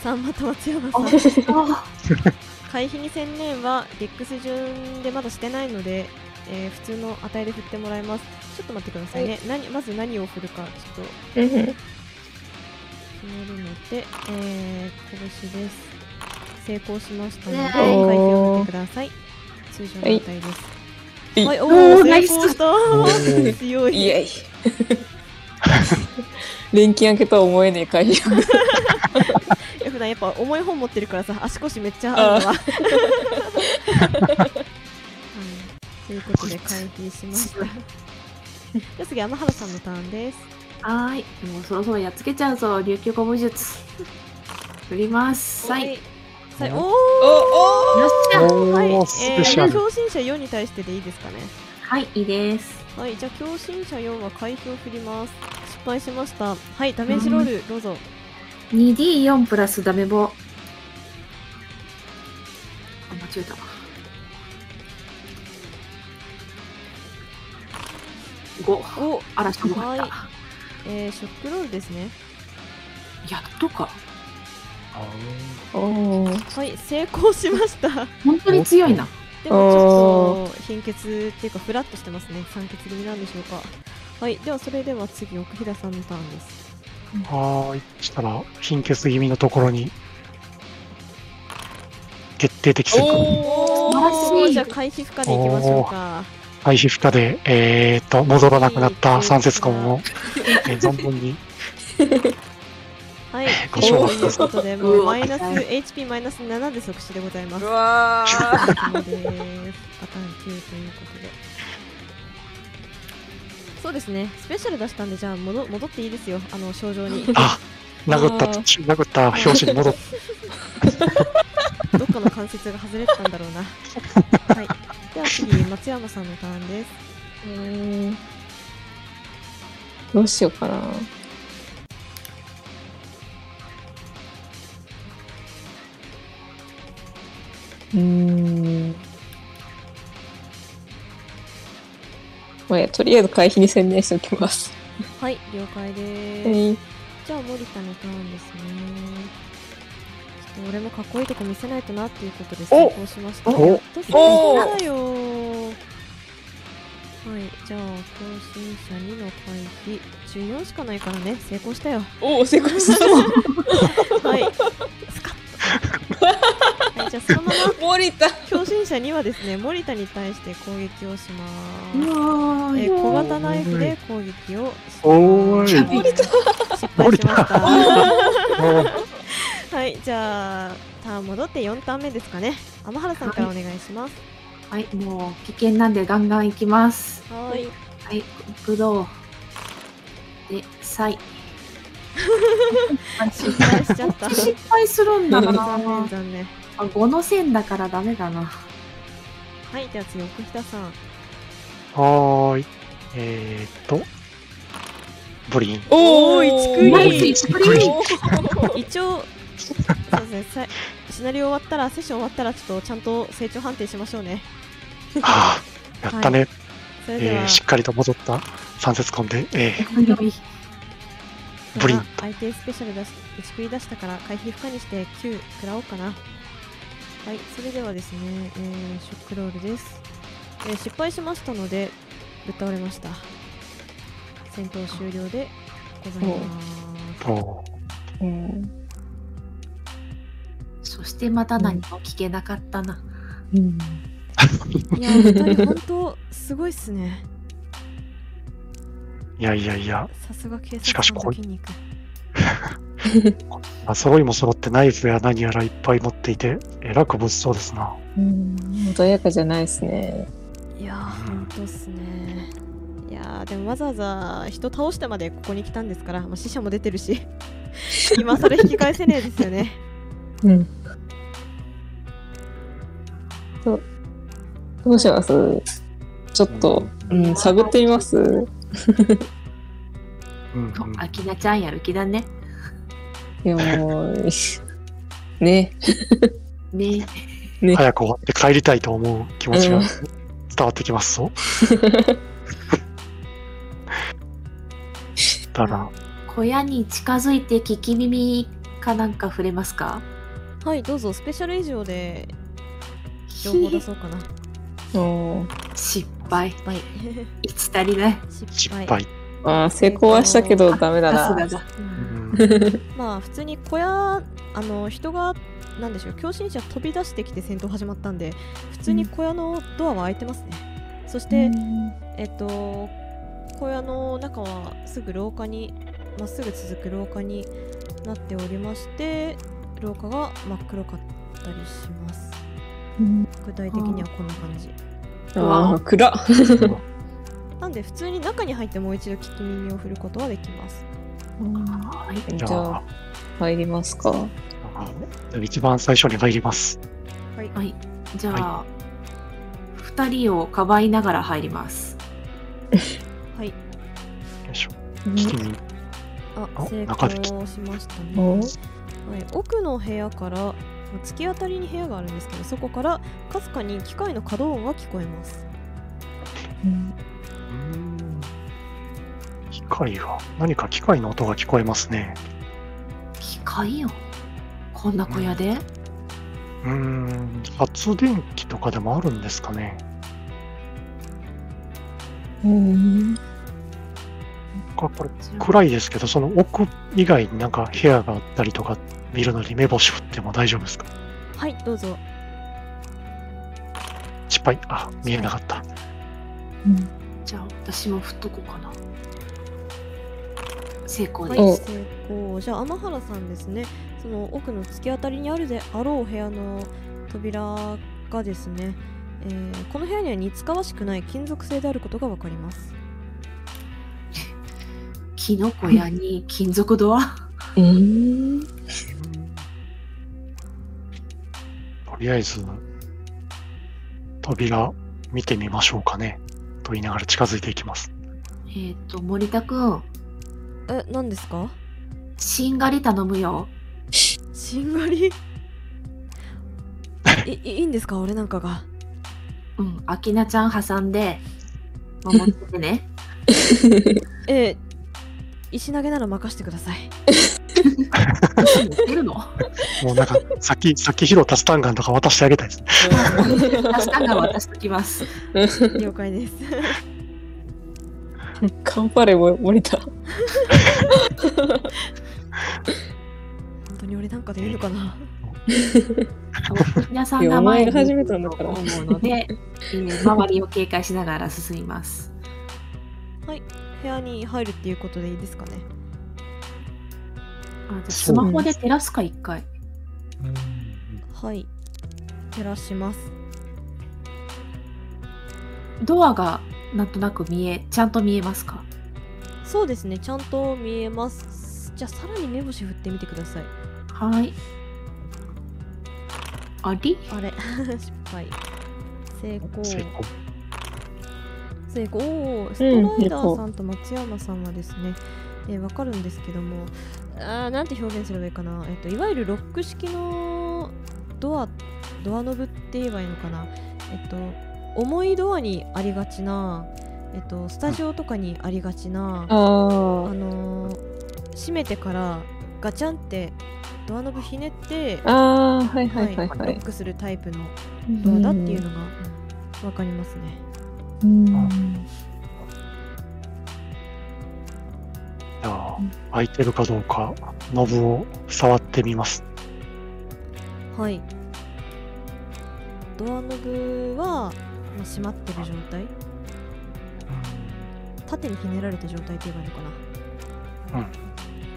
さあ、また松山さん。あ 回避に専念は、デックス順でまだしてないので、えー普通の値で振ってもらいます。ちょっと待ってくださいね。何まず何を振るか、ちょっと決めるので、えー、拳です。成功しましたので、ね回避を振ってください。通常の値です。はいはい、おおー、ーナイス成功したー強い。イエイ。錬金開けとは思えねえ回避。普段やっぱ重い本持ってるからさ、足腰めっちゃあるわ。はい、ということで回避しました。じゃあ次、天原さんのターンです。はーい。もうそろそろやっつけちゃうぞ、琉球古武術。振ります。はい。おーおおっしゃ。はい、えー。強心者4に対してでいいですかね。はい、いいです。はい、じゃあ強心者4は回避を振ります。失敗しました。はい、ダメージロール、どうぞ。2D4 プラスダメボ。あ、間違えた。5。お、嵐が入った。はいえー、ショックロールですね。やっとか。はい、成功しました。本当に強いな。でもちょっと貧血っていうかフラッとしてますね。酸欠気味なんでしょうか。はい、ではそれでは次、奥平さんのターンです。はーい。そしたら、貧血気味のところに、決定的戦果。お素晴らしいじゃあ回避負荷でいきましょうか。回避負荷で、えーっと、戻らなくなった三節痕を、えー 存分に、はい、ご賞ということで、もうマイナス HP マイナス7で即死でございます。うわーお疲れ様です。パターン9ということで。そうですね、スペシャル出したんで、じゃあ戻戻っていいですよ、あの症状に。どあ、殴った、殴った表紙に戻っ っかの関節が外れてたんだろうな。はい。では次、松山さんのターンです。うーんどうしようかな。うーん。まあとりあえず回避に専念しておきます。はい了解です、はい。じゃあ森田のターンですね俺もかっこいいとこ見せないとなっていうことで成功しましたお。やっと成功だよ。はいじゃあ更新者2の回避。14しかないからね。成功したよ。おお、成功した。はい。スカッと。はいじゃあそのまま森田。強振者2はですね森田に対して攻撃をします。えー小型ナイフで攻撃をしおーい。森田。失敗しました はいじゃあターン戻って4ターン目ですかね天原さんからお願いしますはい、もう危険なんでガンガンいきます。はーいはい、ブドウ。で、サイ。失敗しちゃった失敗するんだな。あ5の線だからダメだな。はいでは次奥北さんはーい。えーっと、ブリン。おおー一クリナイス一クリ一応 そうですね。さシナリオ終わったらセッション終わったらちょっとちゃんと成長判定しましょうね。はあ、やったね。それでは、えーしっかりと戻った。三節コンで、えブリンまあ相手スペシャル出し打ち繰り出したから回避不可にして9食らおうかな。はいそれではですね、えーショックロールです、えー失敗しましたのでぶっ倒れました。戦闘終了でございます。そしてまた何も聞けなかったな。うん。いや2人本当すごいっすねいやいやいや、さすが警しかしこい察官の筋肉まあ、揃いも揃ってナイフや何やらいっぱい持っていて、えらく物騒ですな。うん。穏やかじゃないですね。いやー本当っすねいやーでもわざわざ人倒してまでここに来たんですから、まあ、死者も出てるし 今更引き返せねえですよねうん。どどうします？ちょっと、うん、探ってみます？うんうんあきなちゃんやる気だね。いやもう、ね。ねね。早く終わって帰りたいと思う気持ちがうん伝わってきますぞ。だな。小屋に近づいて聞き耳かなんか触れますか？はいどうぞスペシャル以上で情報出そうかなおー失敗。失敗いつ足りない？失失敗敗。あー成功はしたけどダメだな。だ。ううんんまあ普通に小屋あの人がなんでしょう強振者飛び出してきて戦闘始まったんで普通に小屋のドアは開いてますね、そして、えっと小屋の中はすぐ廊下にまっすぐ続く廊下になっておりまして廊下が真っ黒かったりしますうん具体的にはこんな感じああ、暗っ。なんで普通に中に入ってもう一度聞き耳を振ることはできますはい。じゃあ、入りますか。一番最初に入ります。はいはい。じゃあ、二人をかばいながら入ります。はいよいしょ。うん聞き耳。ああ成功しましたねおはい、奥の部屋から突き当たりに部屋があるんですけどそこからかすかに機械の稼働音が聞こえますうんうん機械が、何か機械の音が聞こえますね。機械よ。こんな小屋で、うーん、発電機とかでもあるんですかね。うん。なんかこれ暗いですけど、その奥以外になんか部屋があったりとか見るのに目星振っても大丈夫ですか？はいどうぞ失敗？あ、見えなかった。じゃあ、私も振っとこうかな。成功はいです。成功じゃあ天原さんですねその奥の突き当たりにあるであろう部屋の扉がですね、えーこの部屋には似つかわしくない金属製であることがわかります 木の小屋に金属ドア？うん。りあえず、扉見てみましょうかね。と言いながら近づいていきます。えっ、と、森田くん、え何ですか？しんがり頼むよ。しんがり？いいいいんですか？俺なんかがうん、アキナちゃん挟んで、守っててね。ええ石投げなら任せてくださいもうなんか、さっき、さっき拾ったスタンガンとか渡してあげたいです。ね。確かが渡しときます。了解です。カンパレも森田。本当に俺なんかでいいのかな？皆さんいやが前が始めたんだから。思うので、えー周りを警戒しながら進みます。はい。部屋に入るっていうことでいいですかね？あじゃあスマホで照らすか、一回。はい。照らします。ドアがなんとなく見え、ちゃんと見えますか？そうですね。ちゃんと見えます。じゃあさらに目星振ってみてください。はい。あり？あれ。失敗。成功。成功。ストライダーさんと松山さんはですね、えーわかるんですけどもあーなんて表現すればいいかな、えっといわゆるロック式のドアドアノブって言えばいいのかなえっと重いドアにありがちなえっとスタジオとかにありがちなあのー閉めてからガチャンってドアノブひねってあー、はいはいはいロはいッ。クするタイプのドアだっていうのがわかりますね。うん。じゃあ、開いてるかどうか、ノブを触ってみます。はい。ドアノブは、まあ、閉まってる状態？縦にひねられた状態って言えばいいのかな？うん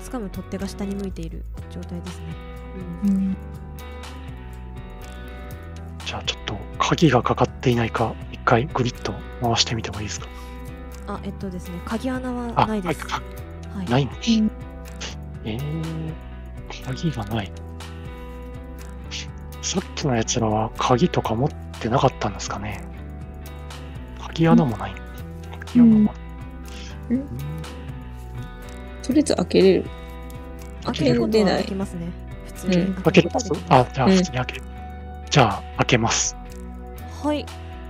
しかも取っ手が下に向いている状態ですね。うんじゃあちょっと鍵がかかっていないか、一回グリッと回してみてもいいですか？あ、えっとですね、鍵穴はあ、ないです。かはい。ないんです。えー、鍵がない。さっきのやつらは鍵とか持ってなかったんですかね鍵穴もない。鍵穴もとりあえず開けれる。開けることはれない。できますね。普通に。うん開けれますあ、じゃあうん普通に開ける。じゃあ開けます。はい。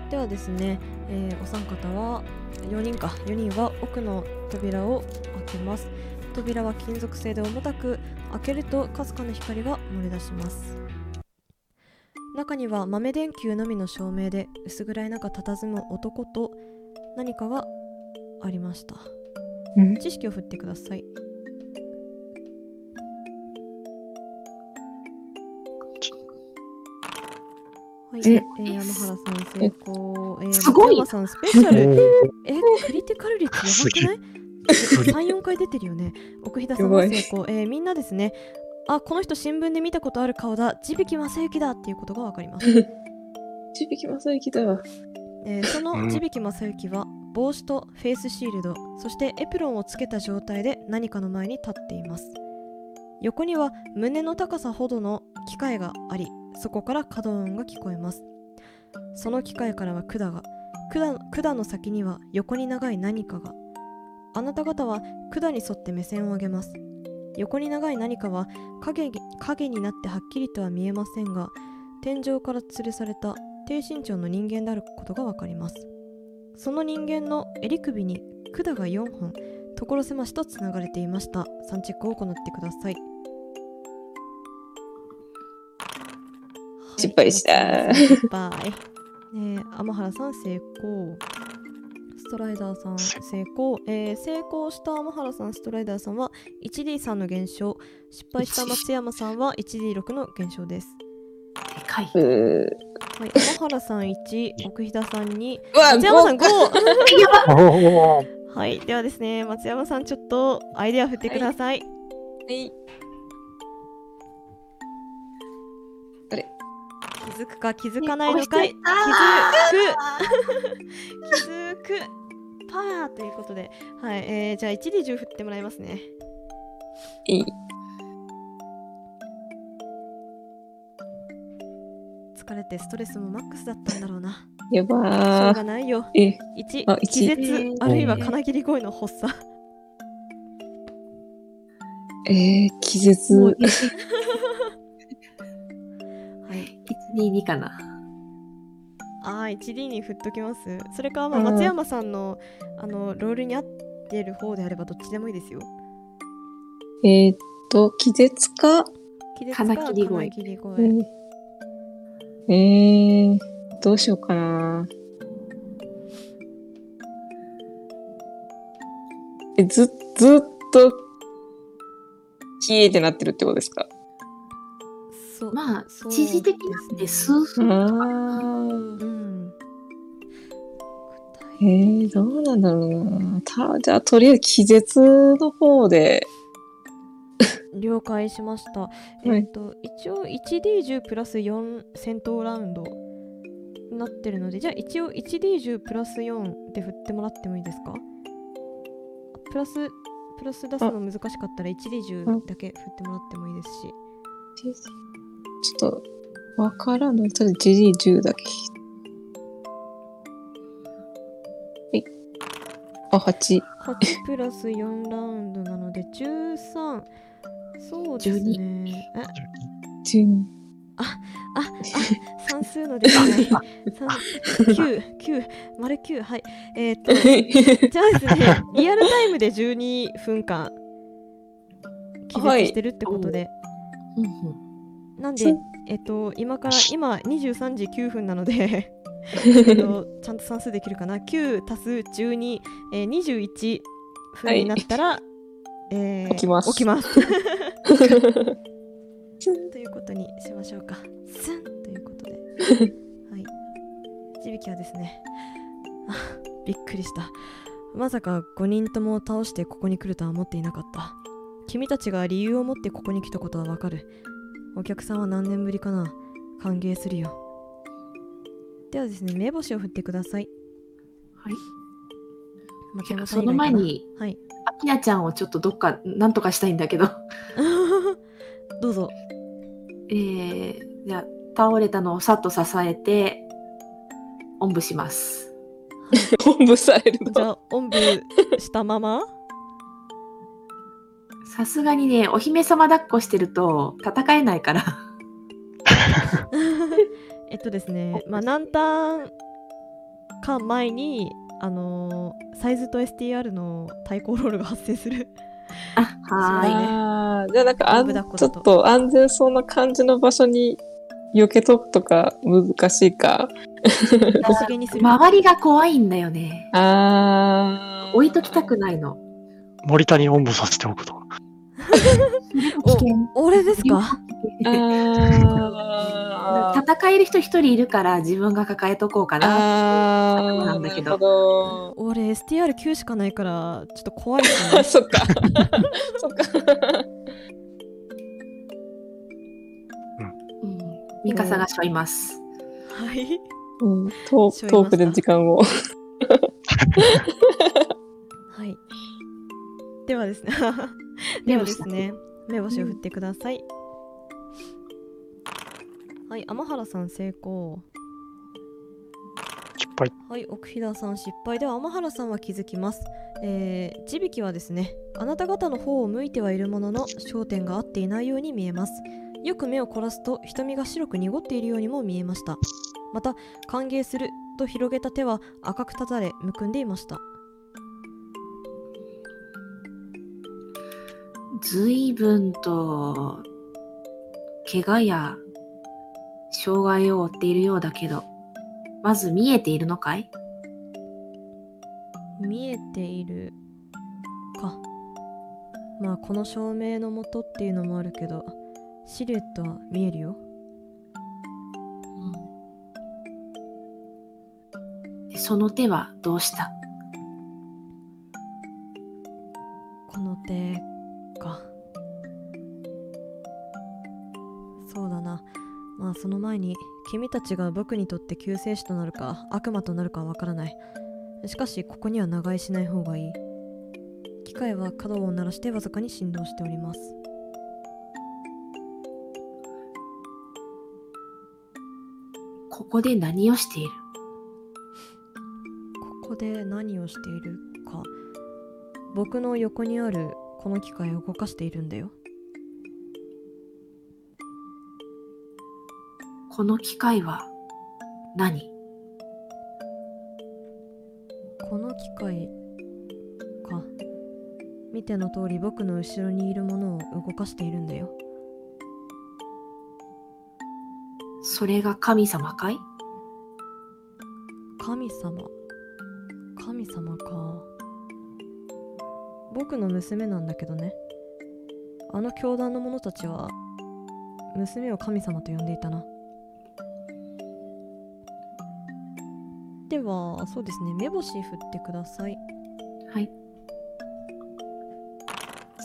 ではですね、えーお三方は4人か4人は奥の扉を開けます。扉は金属製で重たく開けるとかすかな光が漏れ出します。中には豆電球のみの照明で薄暗い中佇む男と何かがありました。うん？知識を振ってください。はい、え？えー、山原さん成功。えー、すごい松山さんスペシャル。おーえ、クリティカル率やばくない？?3、4回出てるよね。奥飛さんは成功。えー、みんなですね、あ、この人新聞で見たことある顔だ、地引正幸だっていうことがわかります。地引正幸だわ。えーそうんの地引正幸は帽子とフェイスシールドそしてエプロンをつけた状態で何かの前に立っています横には胸の高さほどの機械がありそこから可動音が聞こえますその機械からは管が管管の先には横に長い何かがあなた方は管に沿って目線を上げます。横に長い何かは影影になってはっきりとは見えませんが天井から吊るされた低身長の人間であることがわかります。その人間の襟首に管が4本所狭しとつながれていました。3チェックを行ってください。失敗した。はい失敗。えー、天原さん成功。ストライダーさん成功、えー成功した天原さんストライダーさんは 1D3 の減少失敗した松山さんは 1D6 の減少ですでかい。はい、天原さん1、奥飛さん2、うわ、松山さん5。おー はい、ではですね、松山さんちょっとアイデア振ってください。はい。気づくか気づかないのかい。気づく。気づく。パーということで、はい、えー、じゃあ 1D10 振ってもらいますね。いい。疲れてストレスもマックスだったんだろうな。やしょうばがないよ。ー。え、1あ、一気絶、あるいは金切り声の発作。えー、気絶。はい、1D2 かな。あー 1D に振っときます？それかまあうん。松山さんの,、あのロールに合ってる方であればどっちでもいいですよ。えーっと、気絶か？気絶金切り声。金切りえ声ーえー、どうしようかな。え、ず、ずっと、キーってなってるってことですか？そうまあそう、一時的なんで数あ分。あ。うんえー、どうなんだろうな。た、じゃあ、とりあえず気絶の方で、了解しました。えっ、と、一応 1D10 プラス4戦闘ラウンドになってるので、じゃあ一応 1D10 プラス4で振ってもらってもいいですか？プラス、プラス出すの難しかったら 1D10 だけ振ってもらってもいいですし。ちょっと、わからんの。とりあえず GD10 だけ。はい。あ、8。8プラス4ラウンドなので13。そうですね。え？12。あ、あ、算数のできない。三9、9、丸9、はい。えーっと、じゃあですね、リアルタイムで12分間、気絶してるってことで、うんうんなんでえっと、今から、今23時9分なので、えっと、ちゃんと算数できるかな ?9 足す12、えー、21分になったら、えー起きます起きます。ということにしましょうか。スンということで。はい。地引きはですね、あ、びっくりした。まさか5人とも倒してここに来るとは思っていなかった。君たちが理由を持ってここに来たことはわかる。お客さんは何年ぶりかな？歓迎するよ。ではですね、目星を振ってください。はい。その前に、はい。アキナちゃんをちょっとどっか、なんとかしたいんだけど。どうぞ。えー、じゃあ、倒れたのをさっと支えて、おんぶします。本部されるの？じゃあ、おんぶしたまま？さすがにね、お姫様抱っこしてると戦えないから。えっとですね、まあ、何ターンか前に、あのーサイズと STR の対抗ロールが発生する。あ、はーい。ああ、じゃあなんかあんちょっと安全そうな感じの場所に避けとくとか難しいか。周りが怖いんだよね。ああ。置いときたくないの。森田におんぶさせておくと。危険。俺ですか？戦える人一人いるから自分が抱えとこうかな。なんだけどなるほど。俺 STR9 しかないからちょっと怖いですねあ、そっか。そっか。うん。ミカサがしょいます。はいうん、トしょいましたートークで時間を。はいではですねではですね目星を振ってください、はい天原さん成功失敗。はい、奥飛騨さん失敗では天原さんは気づきます。えー、地引きはですね、あなた方の方を向いてはいるものの焦点が合っていないように見えます。よく目を凝らすと瞳が白く濁っているようにも見えました。また、歓迎すると広げた手は赤く立たれ、むくんでいました。随分と、怪我や障害を負っているようだけど、まず見えているのかい？見えているか。まあ、この照明のもとっていうのもあるけど、シルエットは見えるよ。でその手はどうした？この手まあその前に君たちが僕にとって救世主となるか悪魔となるかはわからない。しかしここには長居しない方がいい。機械は角を鳴らしてわずかに振動しております。ここで何をしている？ここで何をしているか。僕の横にあるこの機械を動かしているんだよこの機械は何？この機械か。見ての通り僕の後ろにいるものを動かしているんだよ。それが神様かい？神様。神様か。僕の娘なんだけどね。あの教団の者たちは娘を神様と呼んでいたなはそうですね目星振ってくださいはい。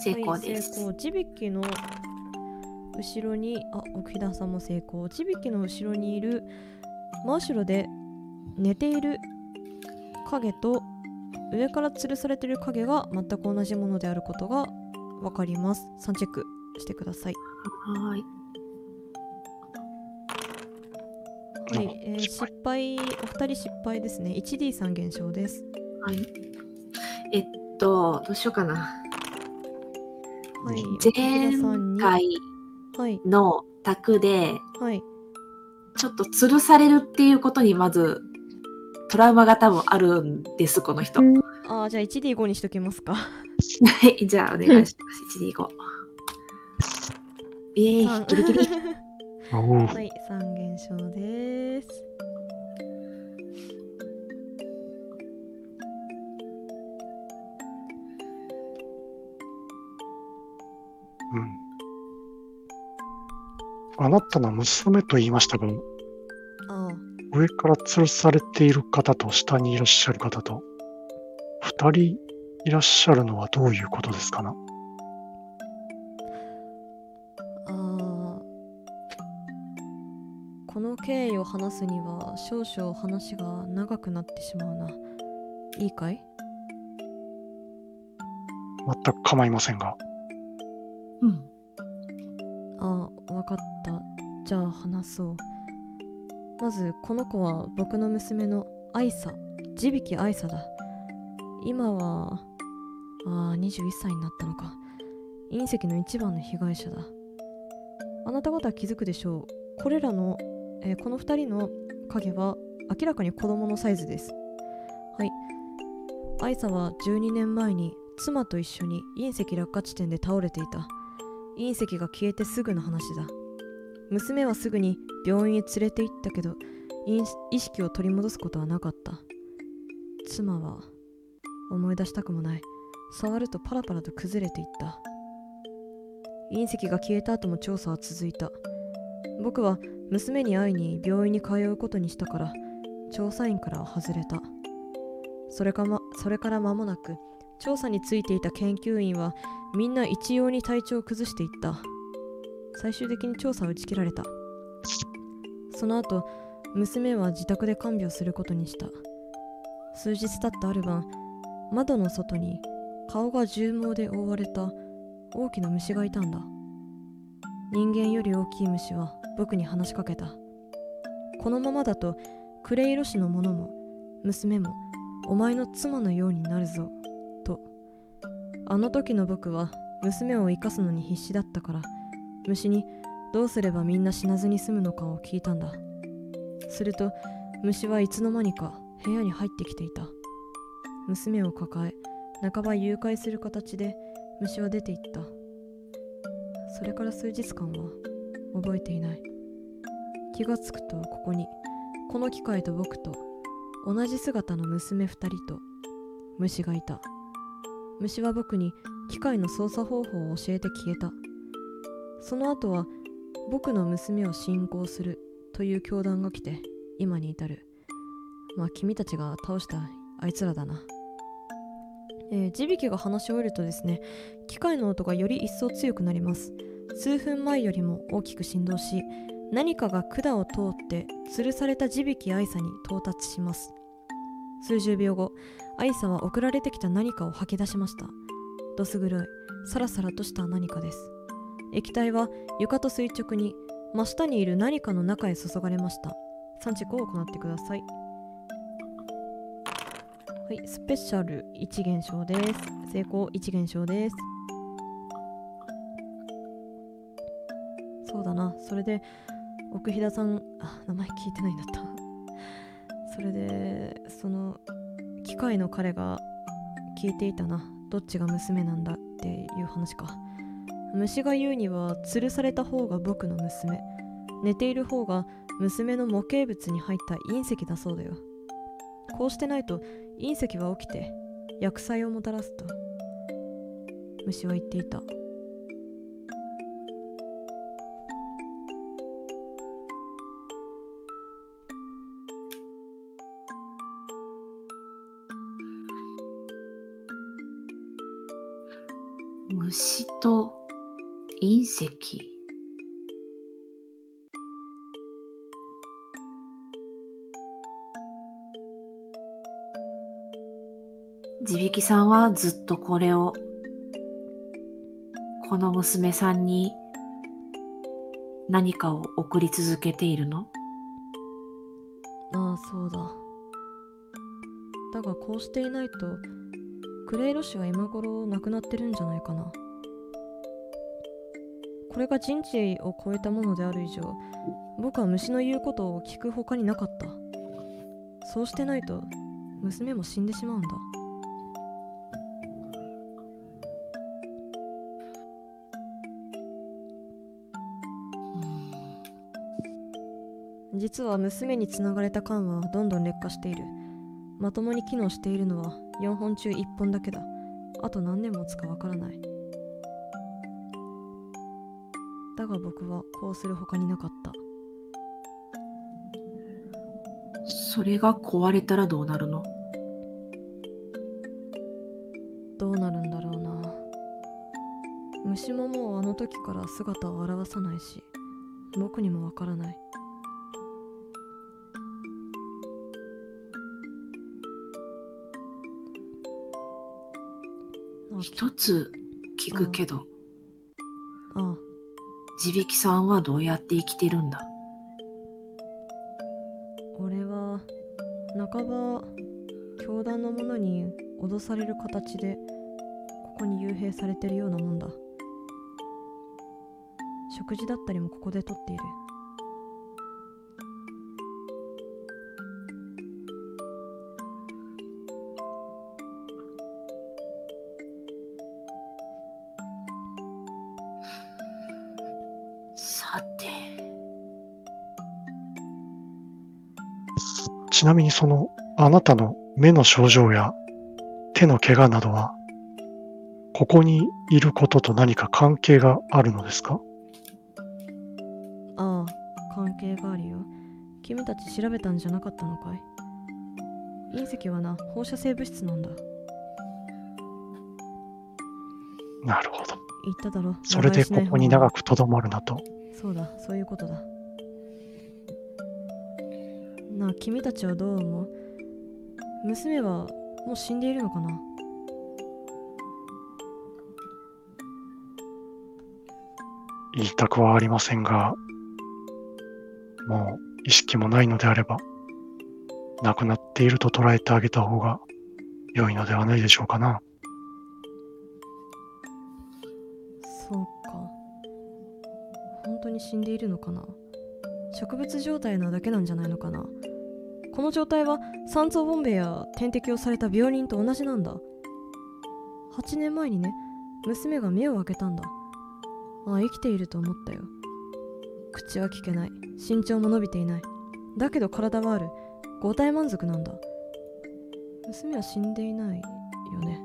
成功はい、です。成功地引きの後ろにあ奥飛騨さんも成功地引きの後ろにいる真後ろで寝ている影と上から吊るされている影が全く同じものであることが分かります3チェックしてくださいはーい。はい、えー失失敗お二人失敗ですね 1D3 減少ですはい。えっと、どうしようかな。はい前回はいの卓で、はいちょっと吊るされるっていうことにまずトラウマが多分あるんです、この人。うんあーじゃあ 1D5 にしときますかはい、じゃあお願いします。1D5。イエーイ、ギリギリ。はい、3減少です。うん。あなたの娘と言いましたが、あ上から吊るされている方と下にいらっしゃる方と、二人いらっしゃるのはどういうことですかな？あ、経緯を話すには少々話が長くなってしまうな。いいかい？全く構いませんが。うん。ああ、わかった。じゃあ話そう。まず、この子は僕の娘のアイサ、地引アイサだ。今は、ああ、21歳になったのか。隕石の一番の被害者だ。あなた方は気づくでしょう。これらの、えーこの2人の影は明らかに子供のサイズです。はい。アイサは12年前に妻と一緒に隕石落下地点で倒れていた。隕石が消えてすぐの話だ娘はすぐに病院へ連れて行ったけど意識を取り戻すことはなかった妻は思い出したくもない触るとパラパラと崩れていった隕石が消えた後も調査は続いた僕は娘に会いに病院に通うことにしたから調査員から外れた。それか、ま、それから間もなく調査についていた研究員はみんな一様に体調を崩していった。最終的に調査は打ち切られた。その後娘は自宅で看病することにした。数日経ったある晩窓の外に顔が絨毛で覆われた大きな虫がいたんだ。人間より大きい虫は僕に話しかけた。このままだとクレイロ氏の者も娘もお前の妻のようになるぞと。あの時の僕は娘を生かすのに必死だったから虫にどうすればみんな死なずに済むのかを聞いたんだ。すると虫はいつの間にか部屋に入ってきていた。娘を抱え半ば誘拐する形で虫は出て行った。それから数日間は覚えていない。気がつくとここにこの機械と僕と同じ姿の娘二人と虫がいた。虫は僕に機械の操作方法を教えて消えた。その後は僕の娘を信仰するという教団が来て今に至る。まあ君たちが倒したあいつらだな。えー、地引きが話し終えるとですね機械の音がより一層強くなります。数分前よりも大きく振動し何かが管を通って吊るされた地引き愛さに到達します。数十秒後愛さは送られてきた何かを吐き出しました。どす黒いサラサラとした何かです。液体は床と垂直に真下にいる何かの中へ注がれました。3チェックを行ってください。はいスペシャル1減少です。成功1減少です。そうだな。それで奥飛騨さんあ名前聞いてないんだった。それでその機械の彼が聞いていたな。どっちが娘なんだっていう話か。虫が言うには吊るされた方が僕の娘。寝ている方が娘の模型物に入った隕石だそうだよ。こうしてないと隕石は起きて薬剤をもたらすと。虫は言っていた。虫と隕石。地引きさんはずっとこれをこの娘さんに何かを送り続けているの？ああそうだだがこうしていないとクレイロ氏は今頃亡くなってるんじゃないかな。これが人知を超えたものである以上僕は虫の言うことを聞く他になかった。そうしてないと娘も死んでしまうんだ。実は娘につながれた管はどんどん劣化している。まともに機能しているのは4本中1本だけだ。あと何年持つかわからない。だが僕はこうする他になかった。それが壊れたらどうなるの？どうなるんだろうな。虫ももうあの時から姿を現さないし僕にもわからない一つ聞くけど。あ地引きさんはどうやって生きてるんだ？俺は半ば教団の者に脅される形でここに幽閉されてるようなもんだ。食事だったりもここでとっているなみにその、あなたの目の症状や手の怪我などは、ここにいることと何か関係があるのですか？ああ関係があるよ。君たち調べたんじゃなかったのかい？隕石はな放射性物質なんだ。なるほど。言っただろ。それでここに長くくとどまるなと。そうだそういうことだ君たちはどう思う？娘はもう死んでいるのかな？言いたくはありませんが、もう意識もないのであれば、亡くなっていると捉えてあげた方が良いのではないでしょうかな。そうか。本当に死んでいるのかな？植物状態なだけなんじゃないのかな？この状態は酸素ボンベや点滴をされた病人と同じなんだ。8年前にね娘が目を開けたんだ。ああ生きていると思ったよ。口は聞けない。身長も伸びていない。だけど体はある。五体満足なんだ。娘は死んでいないよね。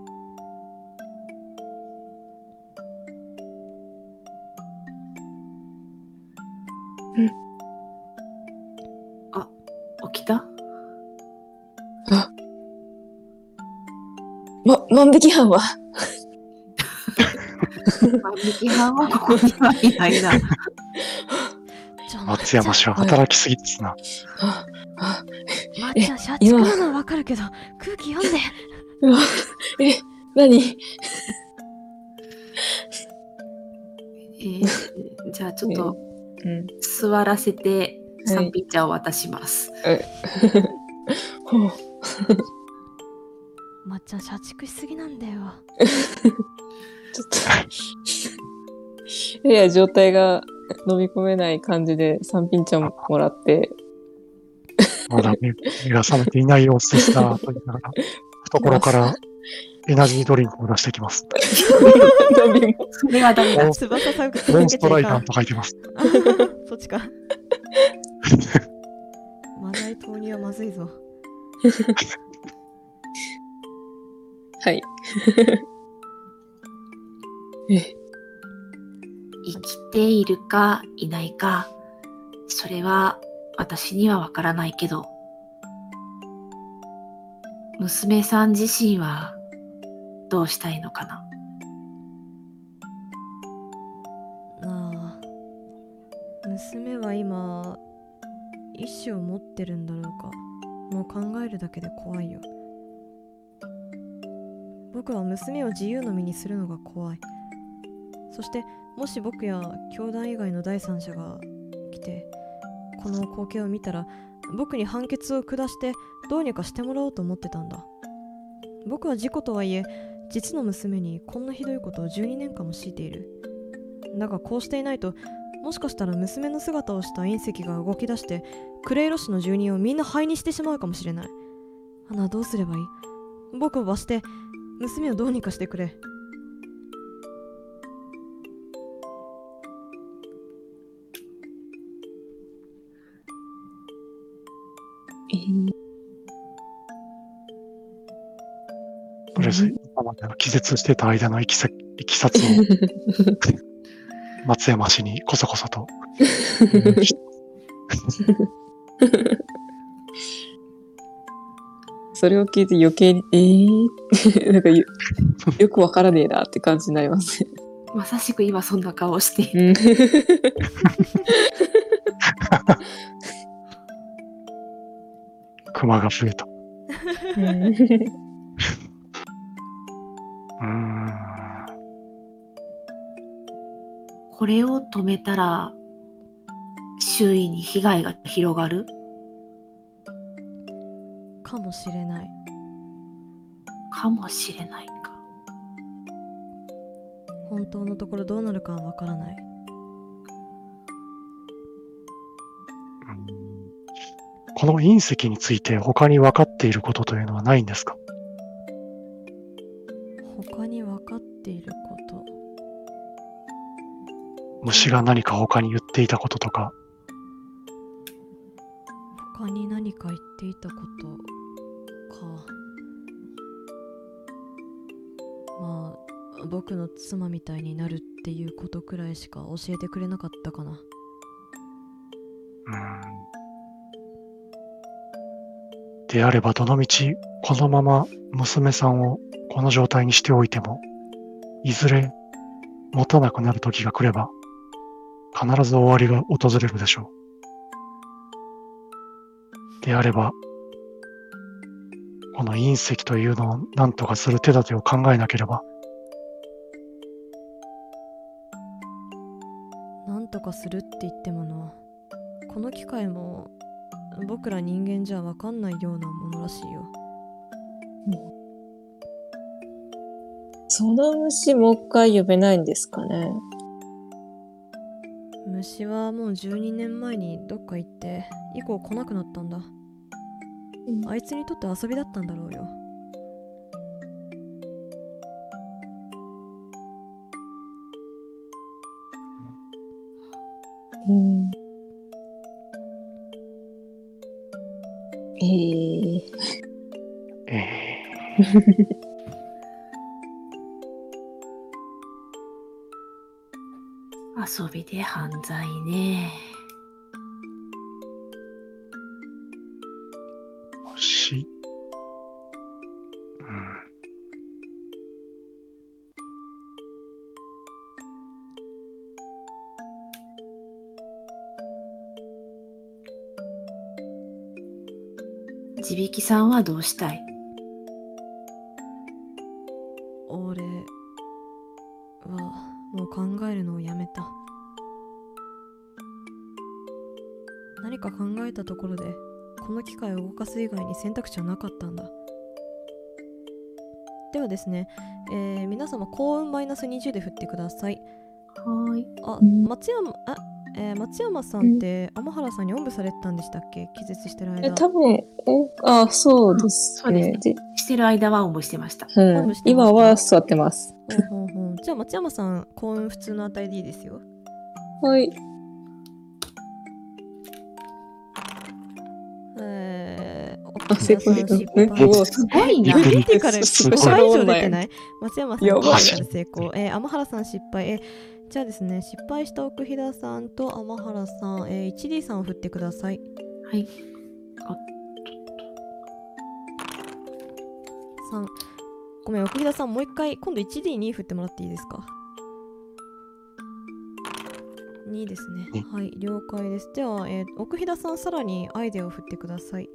起万引き犯は？万引き犯は？ここにはいないな。松山氏は働きすぎですな。ああまっちゃん、社畜なのはわかるけど、空気読んで。うわえ、何えーじゃあちょっとうん。座らせてはいサンピッチャーを渡します。ほう。まっちゃん、社畜しすぎなんだよ。ちょっと。やや状態が飲み込めない感じで三品茶ももらって、まだ目目が覚めていない様子ですが、と言いながら、懐からエナジードリンクを出してきます。それはダメだ。翼さんモンストライダーと書いてます。そっちか。マダイ投入はまずいぞ。はい。え、生きているかいないか、それは私にはわからないけど、娘さん自身はどうしたいのかな。なあ。娘は今意志を持ってるんだろうか。もう考えるだけで怖いよ僕は娘を自由の身にするのが怖い。そしてもし僕や教団以外の第三者が来てこの光景を見たら僕に判決を下してどうにかしてもらおうと思ってたんだ。僕は事故とはいえ実の娘にこんなひどいことを12年間も強いている。だがこうしていないともしかしたら娘の姿をした隕石が動き出してクレイロ市の住人をみんな灰にしてしまうかもしれない。アナどうすればいい？僕を罰して娘をどうにかしてくれとりあえず、今までの気絶してた間のいきさいきさつを 松山市にこそこそと。うんそれを聞いて余計に、えー、なんかよ よくわからねえなって感じになりますね。まさしく今そんな顔している。うん熊が増えた。うん。これを止めたら、周囲に被害が広がる？かもしれない。かもしれないか。本当のところどうなるかはわからない。この隕石について他に分かっていることというのはないんですか？他に分かっていること。虫が何か他に言っていたこととか、他に何か言っていたこと。かまあ僕の妻みたいになるっていうことくらいしか教えてくれなかったかなうん。であればどのみち、このまま娘さんをこの状態にしておいても、いずれ持たなくなる時が来れば、必ず終わりが訪れるでしょう。であれば、この隕石というのを何とかする手立てを考えなければ、なんとかするって言ってもな。この機械も僕ら人間じゃ分かんないようなものらしいよ。その虫もう一回呼べないんですかね。虫はもう12年前にどっか行って以降来なくなったんだあいつにとって遊びだったんだろうようん。えー、え 遊びで犯罪ね。ー、星。うん。地引きさんはどうしたい？外に選択肢はなかったんだではですね、えー皆様幸運マイナス20で振ってくださいはーい。あ、うん松山あえー松山さんって天原さんにおんぶされてたんでしたっけ？気絶してるえ、間多分、え、あ、そうですそうですね。でしてる間はおんぶしてました。うんした今は座ってます。ほんほんほんじゃあ松山さん幸運普通の値でいいですよはい。えー、あ、成功奥田さん失え、敗うわすごいな。びっくり出てからすごい5回以上出てない？松山さんやばい5回から成功。えー、天原さん失敗。えーじゃあですね、失敗した奥飛田さんと天原さん、えー、1D さんを振ってください。はい。3。ごめん、奥飛田さん、もう一回、今度 1D2 振ってもらっていいですか ?2 ですね。にはい、了解です。では、えー、奥飛田さん、さらにアイデアを振ってください。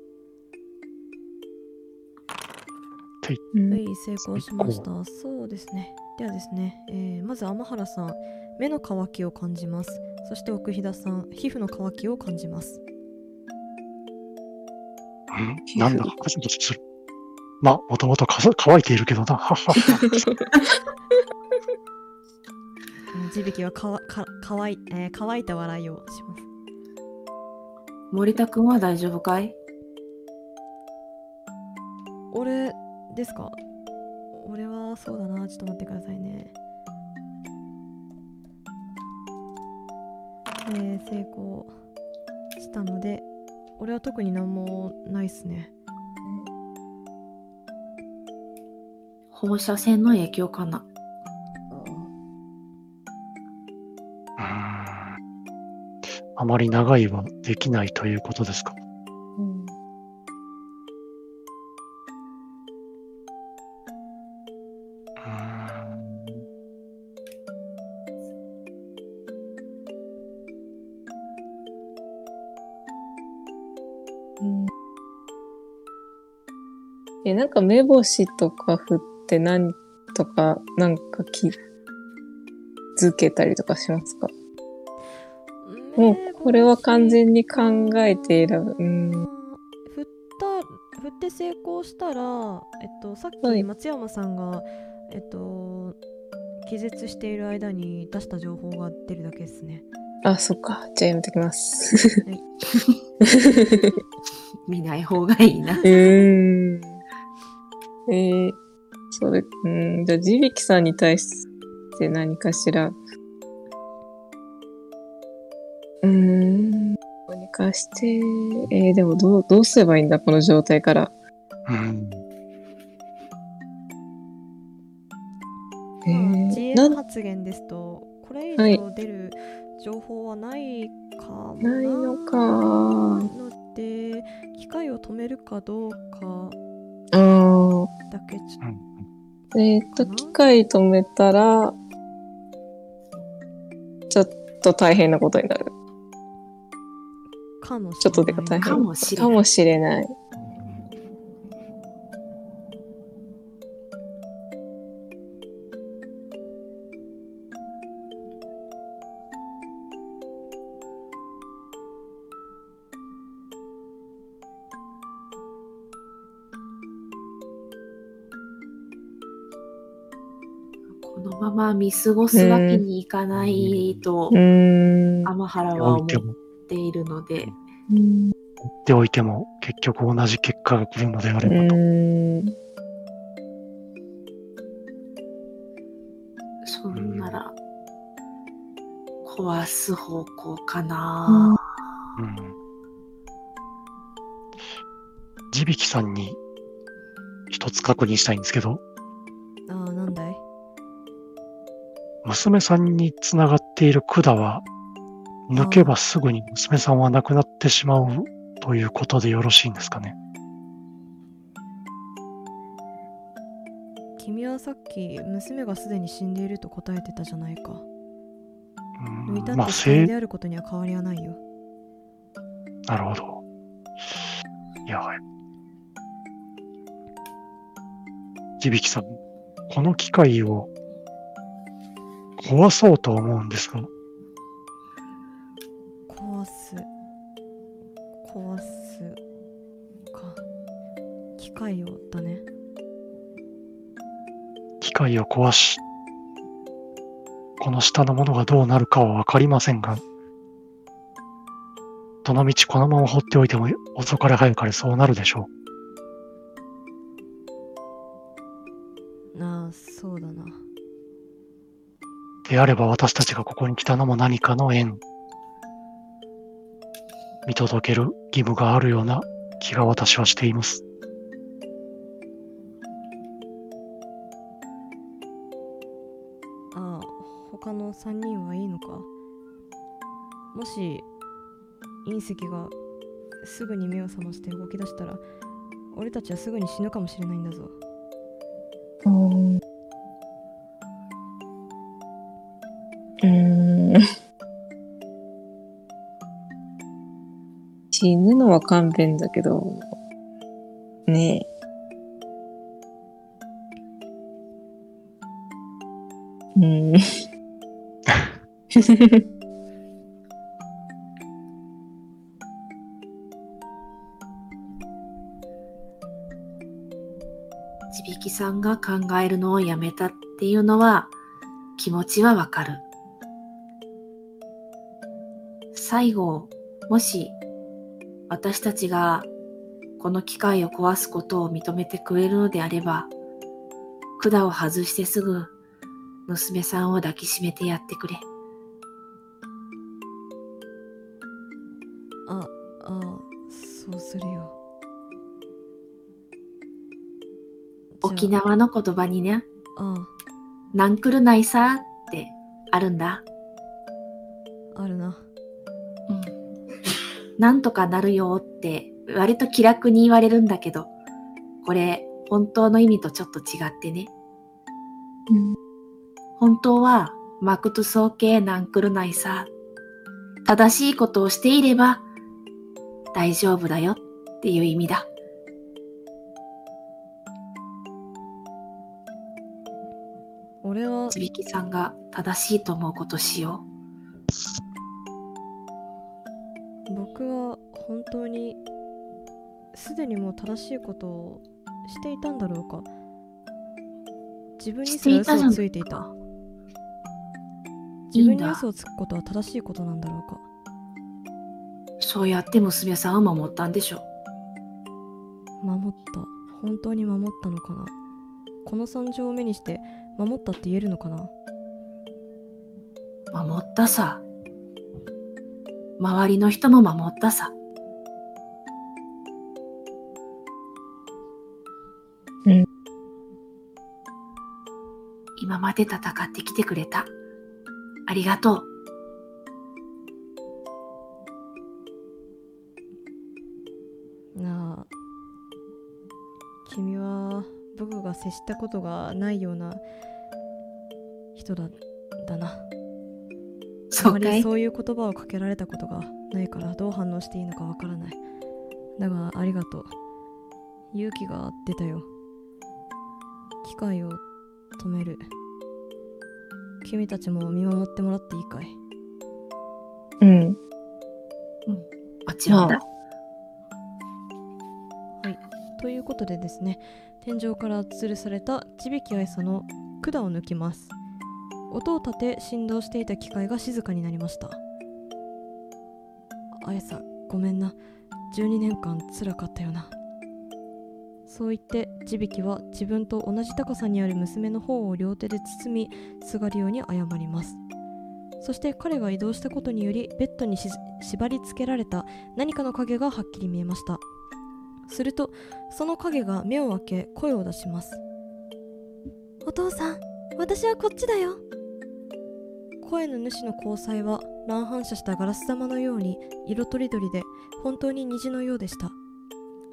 うんはい、成功しました。そうですね。ではですね、えーまず天原さん、目の乾きを感じます。そして奥飛田さん、皮膚の乾きを感じます。うん？なんだ？かカチャカチャする。まあ、もともとかさ乾いているけどな。地引きはかわか乾い、えー乾いた笑いをします。森田くんは大丈夫かい？俺ですか？俺はそうだな。ちょっと待ってくださいね。えー成功したので、俺は特になんもないっすね。放射線の影響かな。うーんあまり長いはできないということですか？え、なんか目星とか振って何とか、なんか気づけたりとかしますか？もうこれは完全に考えて選ぶ。うん。振った振って成功したら、えっと、さっはいき松山さんが、えっと、気絶している間に出した情報が出るだけですね。あ、そっか。じゃあやめときます。見ない方がいいなう。ーん。えー、それ、うん、じゃあ、地引さんに対して何かしら、うーん、どうにかして、えー、でもどう、どうすればいいんだ、この状態から。うん。えまあ、ー、な GM ん発言ですと、これ以はい。上出る情報はないかもな。いのか。ので、機械を止めるかどうかだけちょうんえーっと、機械止めたら、ちょっと大変なことになる。かもしれない。ちょっとでか大変。かもしれないかもしれない。見過ごすわけにいかないと。天原では思っているので、うんでおいても、結局同じ結果が来るのであれうばと。そんなら、壊す方向かな。うん。地引さんに一つ確認したいんですけど、娘さんにつながっている管は、抜けばすぐに娘さんは亡くなってしまうということでよろしいんですかね。君はさっき娘がすでに死んでいると答えてたじゃないか。うん抜いた死体せいであることには変わりはないよ。なるほど。いや、はい。地引さん、この機械を壊そうと思うんですが、壊す。壊す。か。機械をだね。機械を壊し、この下のものがどうなるかはわかりませんが、どの道このまま放っておいても遅かれ早かれそうなるでしょあであれば私たちがここに来たのも何かの縁。見届ける義務があるような気が私はしています。ああ他の3人はいいのか？もし隕石がすぐに目を覚まして動き出したら俺たちはすぐに死ぬかもしれないんだぞうん。死ぬのは勘弁だけど、ねえ。うん。ちびきさんが考えるのをやめたっていうのは気持ちはわかる。最後、もし私たちがこの機械を壊すことを認めてくれるのであれば、管を外してすぐ娘さんを抱きしめてやってくれ。あああそうするよ沖縄の言葉にね、あなんくるないさってあるんだ。なんとかなるよって割と気楽に言われるんだけど、これ本当の意味とちょっと違ってね。本当はマクトゥソーケーなんくるないさ。正しいことをしていれば大丈夫だよっていう意味だ。俺はつびきさんが正しいと思うことしよ僕は本当にすでにもう正しいことをしていたんだろうか自分にすら嘘をついていた自分に嘘をつくことは正しいことなんだろうかう。そうやって娘さんを守ったんでしょ。守った本当に守ったのかなこの惨状を目にして守ったって言えるのかな守ったさ。周りの人も守ったさ。うん。今まで戦ってきてくれた。ありがとう。なあ君は僕が接したことがないような人だだなあまそうかい？りそういう言葉をかけられたことがないからどう反応していいのかわからない。だがありがとう。勇気が出たよ。機械を止める。君たちも見守ってもらっていいかい？うん。もちろんだ。ということでですね天井から吊るされたちびきあいさの管を抜きます音を立て振動していた機械が静かになりました。あやさごめんな。12年間辛かったよな。そう言ってちびきは自分と同じ高さにある娘の方を両手で包みすがるように謝ります。そして彼が移動したことによりベッドに縛り付けられた何かの影がはっきり見えました。するとその影が目を開け声を出します。お父さん私はこっちだよ。声の主の交際は乱反射したガラス玉のように色とりどりで本当に虹のようでした。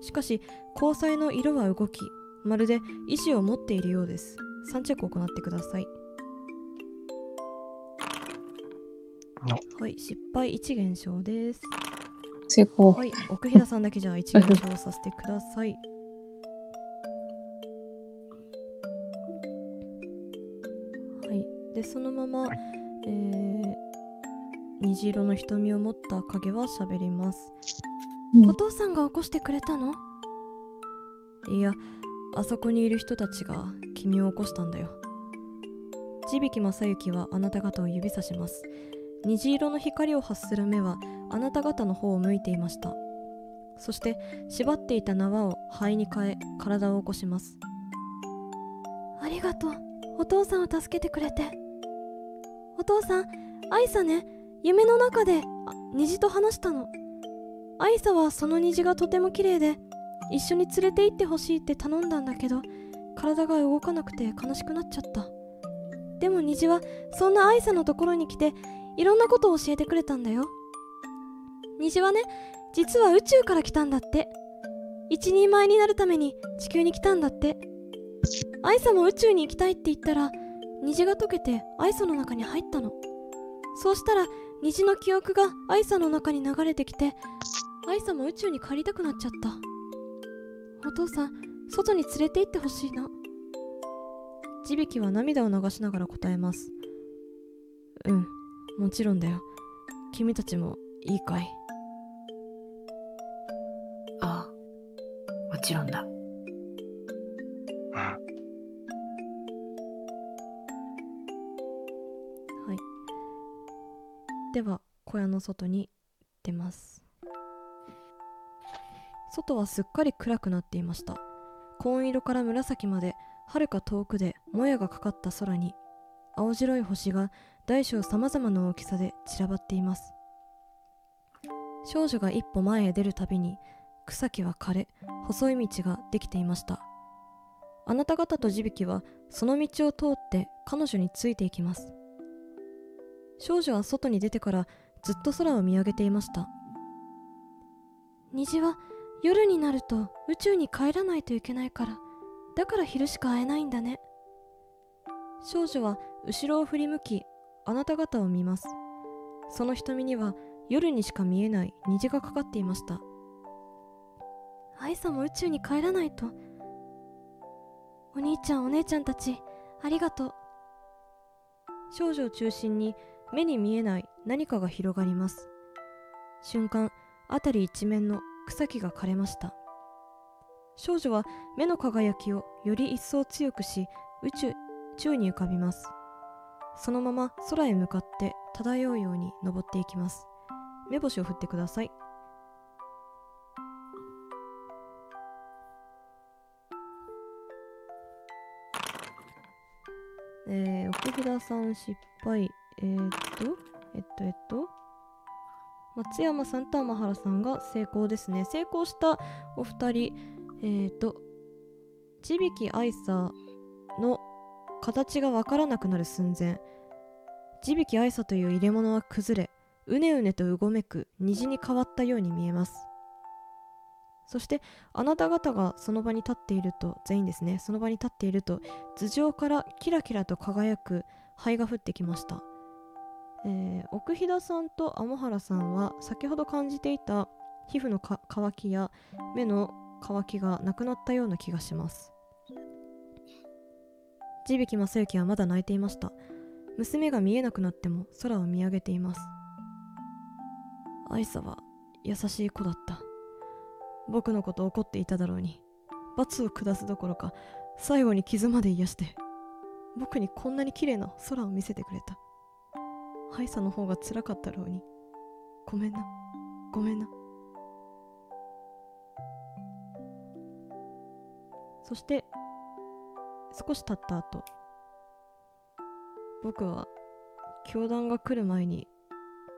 しかし交際の色は動きまるで意志を持っているようです。3チェックを行ってください。のはい失敗1減少です。成功。はい奥平さんだけじゃあ1減少させてください。はいでそのまま、はいえー虹色の瞳を持った影は喋ります、うん。お父さんが起こしてくれたの？いやあそこにいる人たちが君を起こしたんだよ。地引正幸はあなた方を指さします。虹色の光を発する目はあなた方の方を向いていました。そして縛っていた縄を肺に変え体を起こします。ありがとう。お父さんを助けてくれてお父さんアイサね。夢の中で虹と話したの。アイサはその虹がとても綺麗で一緒に連れて行ってほしいって頼んだんだけど体が動かなくて悲しくなっちゃった。でも虹はそんなアイサのところに来ていろんなことを教えてくれたんだよ。虹はね実は宇宙から来たんだって。一人前になるために地球に来たんだって。アイサも宇宙に行きたいって言ったら虹が溶けてアイサの中に入ったの。そうしたら虹の記憶がアイサの中に流れてきてアイサも宇宙に帰りたくなっちゃった。お父さん外に連れて行ってほしいな。地引きは涙を流しながら答えます。うんもちろんだよ。君たちもいいかい。ああ、もちろんだ。では小屋の外に出ます。外はすっかり暗くなっていました。紺色から紫まではるか遠くでもやがかかった空に青白い星が大小さまざまな大きさで散らばっています。少女が一歩前へ出るたびに草木は枯れ細い道ができていました。あなた方と地引きはその道を通って彼女についていきます。少女は外に出てからずっと空を見上げていました。虹は夜になると宇宙に帰らないといけないからだから昼しか会えないんだね。少女は後ろを振り向きあなた方を見ます。その瞳には夜にしか見えない虹がかかっていました。アイサも宇宙に帰らないと。お兄ちゃんお姉ちゃんたちありがとう。少女を中心に目に見えない何かが広がります。瞬間辺り一面の草木が枯れました。少女は目の輝きをより一層強くし宇宙宙に浮かびます。そのまま空へ向かって漂うように登っていきます。目星を振ってください。えー、奥札さん失敗。えー、っとえっとえっと。松山さんと天原さんが成功ですね。成功したお二人えー、っと地引き愛さの形がわからなくなる寸前。地引き愛さという入れ物は崩れうねうねとうごめく虹に変わったように見えます。そしてあなた方がその場に立っていると全員ですねその場に立っていると頭上からキラキラと輝く灰が降ってきました、えー、奥飛騨さんと天原さんは先ほど感じていた皮膚のか乾きや目の乾きがなくなったような気がします。地引正幸はまだ泣いていました。娘が見えなくなっても空を見上げています。愛さは優しい子だった。僕のこと怒っていただろうに罰を下すどころか最後に傷まで癒して僕にこんなに綺麗な空を見せてくれた。ハイサの方が辛かったろうに。ごめんな。ごめんな。そして少し経った後僕は教団が来る前に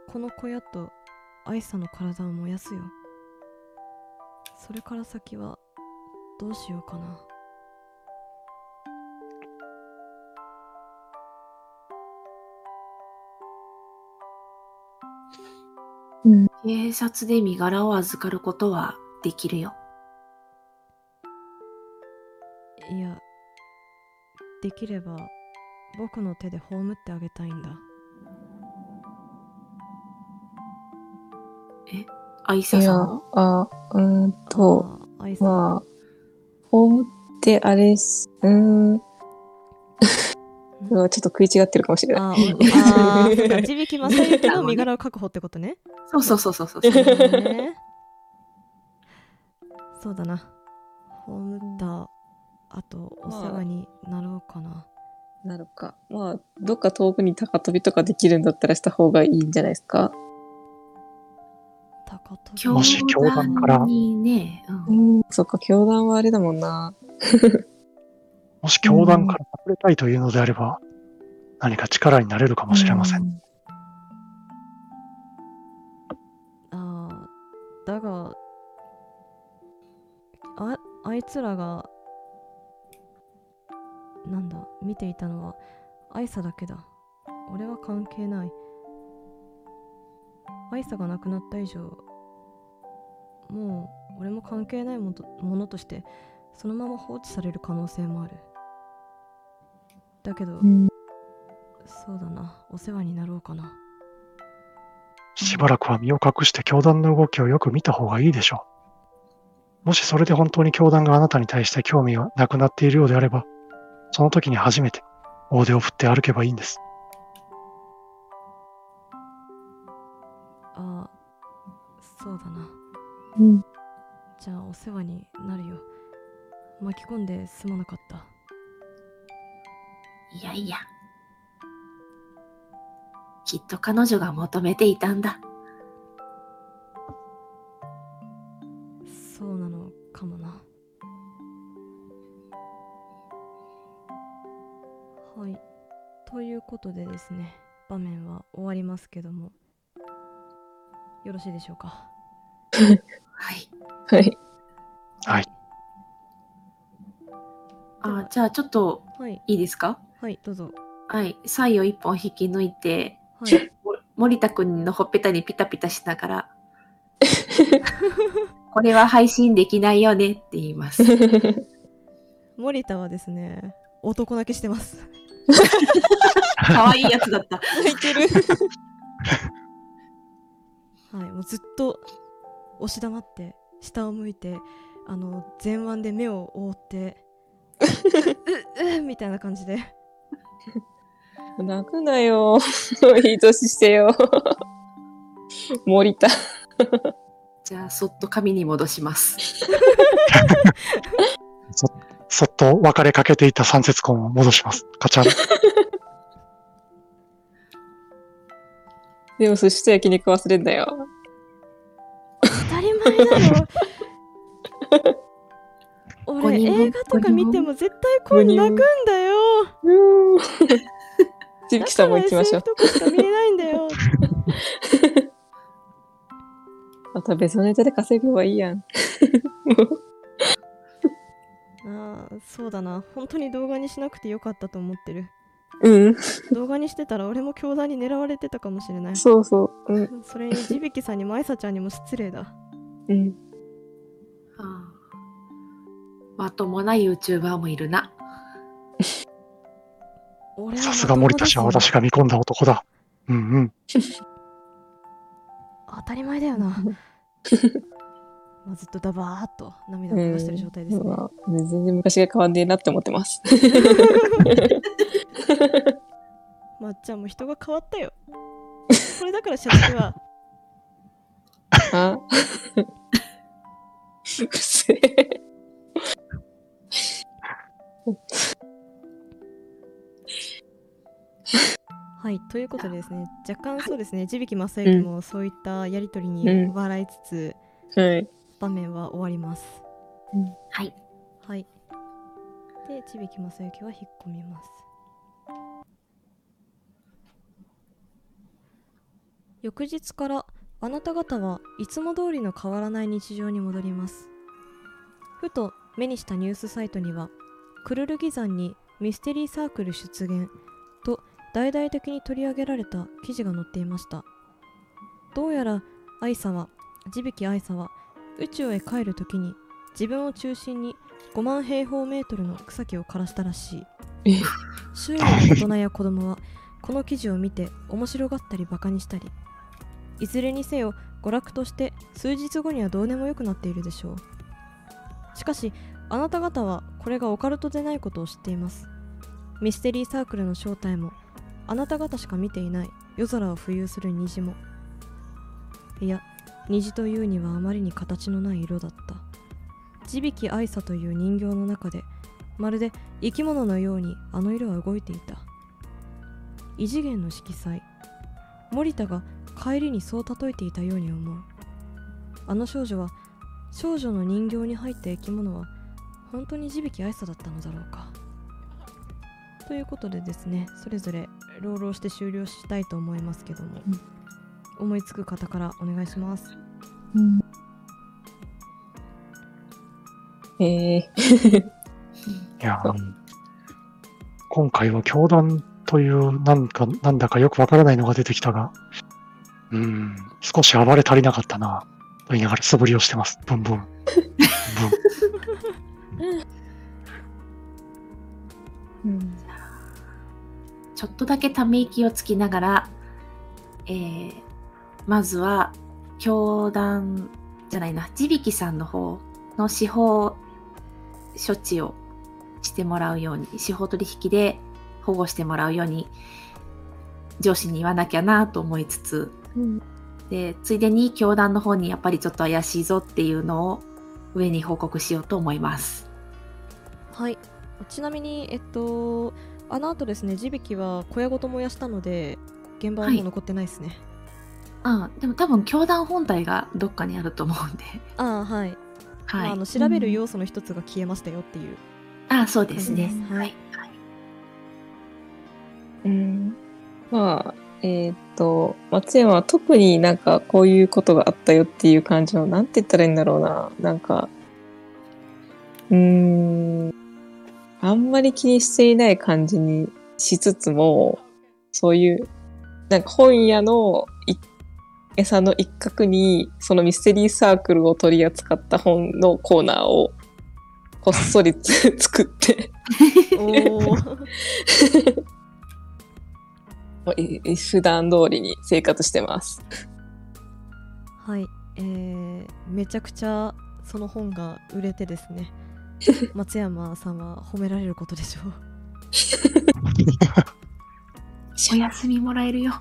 この小屋とアイサの体を燃やすよ。それから先はどうしようかな。警察で身柄を預かることはできるよ。いやできれば僕の手で葬ってあげたいんだアイいやサさん？を、あ、うーんと、あアイサまあ、ホームってあれっす、うーん。ちょっと食い違ってるか。もしれない。あーあーそうか 地引正幸の身柄を確保ってことね。そうそうそうそうそう。ねそうだな。葬ったあとお世話になろうかな、なるか。まあ、どっか遠くに高飛びとかできるんだったらした方がいいんじゃないですか。高飛び。教もし教団から。ね、うん。うん、そっか、教団はあれだもんな。もし教団から隠れたいというのであれば、何か力になれるかもしれません。うん。ああだがああいつらがなんだ見ていたのはアイサだけだ。俺は関係ない。アイサが亡くなった以上もう俺も関係ないものとしてそのまま放置される可能性もあるだけど、うんそうだなお世話になろうかなしばらくは身を隠して教団の動きをよく見た方がいいでしょう。もしそれで本当に教団があなたに対して興味がなくなっているようであれば、その時に初めて大手を振って歩けばいいんです。ああそうだなうん。じゃあお世話になるよ巻き込んですまなかったいやいや。きっと彼女が求めていたんだ。そうなのかもなはいということでですね場面は終わりますけどもよろしいでしょうか？はい。はい。はい。あ、じゃあちょっとはいいいですか？はいどうぞはい。サイを一本引き抜いて、はい も森田くんのほっぺたにピタピタしながら、これは配信できないよねって言います。森田はですね男泣きしてます可愛いやつだった。泣いてるはいもうずっと押し黙って下を向いてあの前腕で目を覆ってうううみたいな感じで泣くなよ。いい年してよ。森田。じゃあ、そっと紙に戻します。そっと別れかけていた三節根を戻します。カチャン。でも寿司と焼肉忘れんだよ。当たり前だろ俺映画とか見ても絶対こう泣くんだようーん。ちびきさんも行きましょう見れないんだよ また別のネタで稼げばいいやん。ああそうだな本当に動画にしなくてよかったと思ってるうん。動画にしてたら俺も教団に狙われてたかもしれないそうそう。うん。それに地引さんにもあいさちゃんにも失礼だうん。はあまともな YouTuber もいるな。さすが森田氏は私が見込んだ男だ。うんうん。当たり前だよなまあずっとダバーっと涙を流してる状態ですね、まあ全然昔が変わんねえなって思ってます。まっちゃんも人が変わったよこれだから社長はあ うるせえ。はいということでですね。若干そうですね。地引正幸もそういったやりとりにうん。笑いつつ、はい。場面は終わります。はい。はい。で地引正幸は引っ込みます。翌日からあなた方はいつも通りの変わらない日常に戻ります。ふと目にしたニュースサイトにはクルルギ山にミステリーサークル出現。と大々的に取り上げられた記事が載っていました。どうやらアイサは地引アイサは宇宙へ帰るときに自分を中心に5万平方メートルの草木を枯らしたらしい。え？周囲の大人や子供はこの記事を見て面白がったりバカにしたりいずれにせよ娯楽として数日後にはどうでもよくなっているでしょう。しかしあなた方はこれがオカルトでないことを知っています。ミステリーサークルの正体もあなた方しか見ていない。夜空を浮遊する虹も。いや虹というにはあまりに形のない色だった。地引き愛沙という人形の中でまるで生き物のようにあの色は動いていた。異次元の色彩。森田が帰りにそう例えていたように思う。あの少女は少女の人形に入った生き物は本当に地引き愛さだったのだろうか。ということでですねそれぞれ朗々して終了したいと思いますけども、うん。思いつく方からお願いします。うん。えー、いや、うん今回は教団というなんか、なんだかよくわからないのが出てきたが、うん、少し暴れ足りなかったな、と言いながら素振りをしてます。ブンブン。ブンちょっとだけため息をつきながら、えー、まずは、教団じゃないな、地引さんの方の司法処置をしてもらうように、司法取引で保護してもらうように、上司に言わなきゃなと思いつつ、で、ついでに教団の方にやっぱりちょっと怪しいぞっていうのを上に報告しようと思います。はいちなみにえっとあの後ですね地引きは小屋ごと燃やしたので現場はもう残ってないですね、あでも多分教団本体がどっかにあると思うんで。ああはい、はい。まあ、あの調べる要素の一つが消えましたよっていう、あそうですね。うんはい。はい。うん、まあ、えーっと、松山は特になんかこういうことがあったよっていう感じの、なんて言ったらいいんだろうな。なんか、うーん、あんまり気にしていない感じにしつつも、そういう、なんか本屋のい餌の一角に、そのミステリーサークルを取り扱った本のコーナーをこっそりつ作って、普段通りに生活してます。はい。えー、めちゃくちゃその本が売れてですね 松山さんは褒められることでしょう お休みもらえるよ。や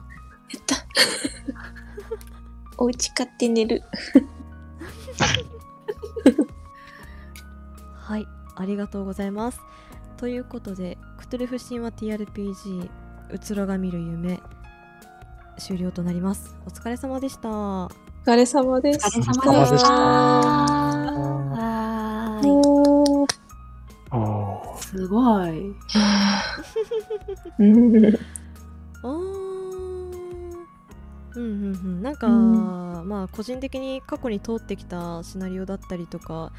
った。お家買って寝る。はい、ありがとうございます。ということで、クトゥルフ神話 TRPG うつろが見る夢終了となります。お疲れ様でした。お疲れ様でお疲れす。様でした。すごい。うんうんうんうん、なんか、うん。まあ個人的に過去に通ってきたシナリオだったりとか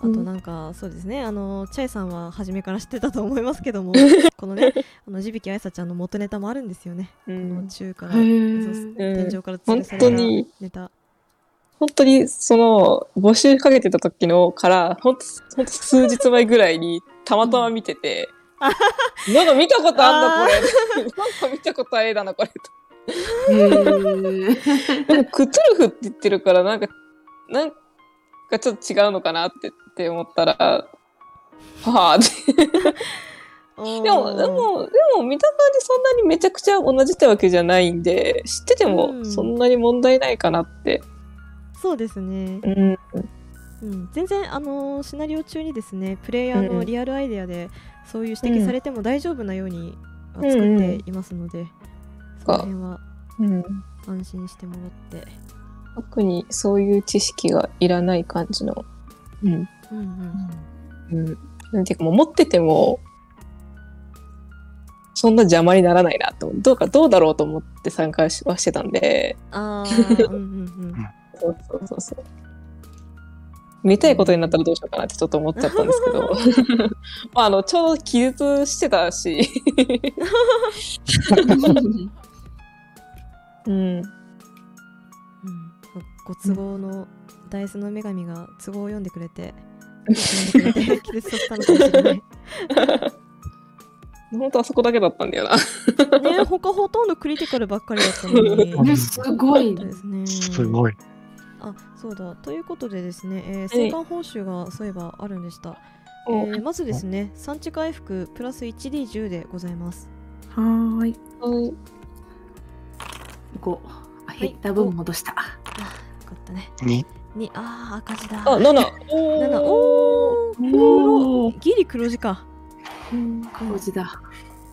あとうんなんか、そうですね。あのチャイさんは初めから知ってたと思いますけども このねあの地引愛さちゃんの元ネタもあるんですよね、うこのん中から天井から吊本るされネタ本当にその募集かけてた時のから本当本当数日前ぐらいにたまたま見てて、なんか見たことあんだこれ。なんか見たことある絵だなこれへーでもクトゥルフって言ってるからなんかなんかちょっと違うのかなってって思ったらはあって。でも、でも、でも見た感じそんなにめちゃくちゃ同じってわけじゃないんで、知っててうもん。そんなに問題ないかなって。そうですね、うん。うん、全然あのシナリオ中にですねプレイヤーうんのリアルアイデアでそういう指摘されても大丈夫なようには作っていますので、その辺はうん。安心してもらって、特にそういう知識がいらない感じの。うん。うんうん、うん。なんていうかもう持ってても、そんな邪魔にならないなと。どうか、どうだろうと思って参加しはしてたんで、あーうんうんうん そうそうそうそう。見たいことになったらどうしようかなってちょっと思っちゃったんですけど、まあ、あの、ちょうど気絶してたし、うん。うんご都合のダイスの女神が都合を読んでくれて気絶させたのかもしれない 本当あそこだけだったんだよな。ね他ほとんどクリティカルばっかりだったのにすごいそうですねすごい。あそうだ。ということでですね、えー、生還報酬がそういえばあるんでした、えーまずですね産地回復プラス 1D10 でございます。はーい。はい。5。あ減った分戻した。あよかったね。に、にあー赤字だ。あ、7。7おおーギリ黒字か。うん黒字だ。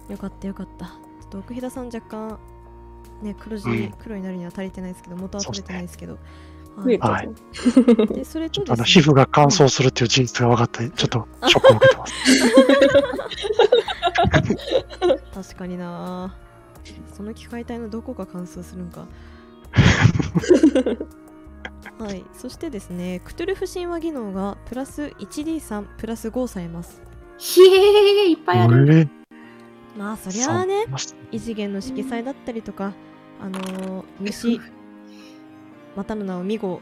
よかったよかった。ちょっと奥飛騨さん若干ね黒字、うん。黒になるには足りてないですけど元は取れてないですけどはい。でそれとちょっとあの皮膚が乾燥するっていう事実が分かって、ちょっとショックを受けてます。確かにな。その機械体のどこが乾燥するんか。はい。そしてですねクトゥルフ神話技能がプラス 1D3 プラス5されます。ひえー、いっぱいある。えー。まあそりゃあね。異次元の色彩だったりとかあのー虫またの名をミゴ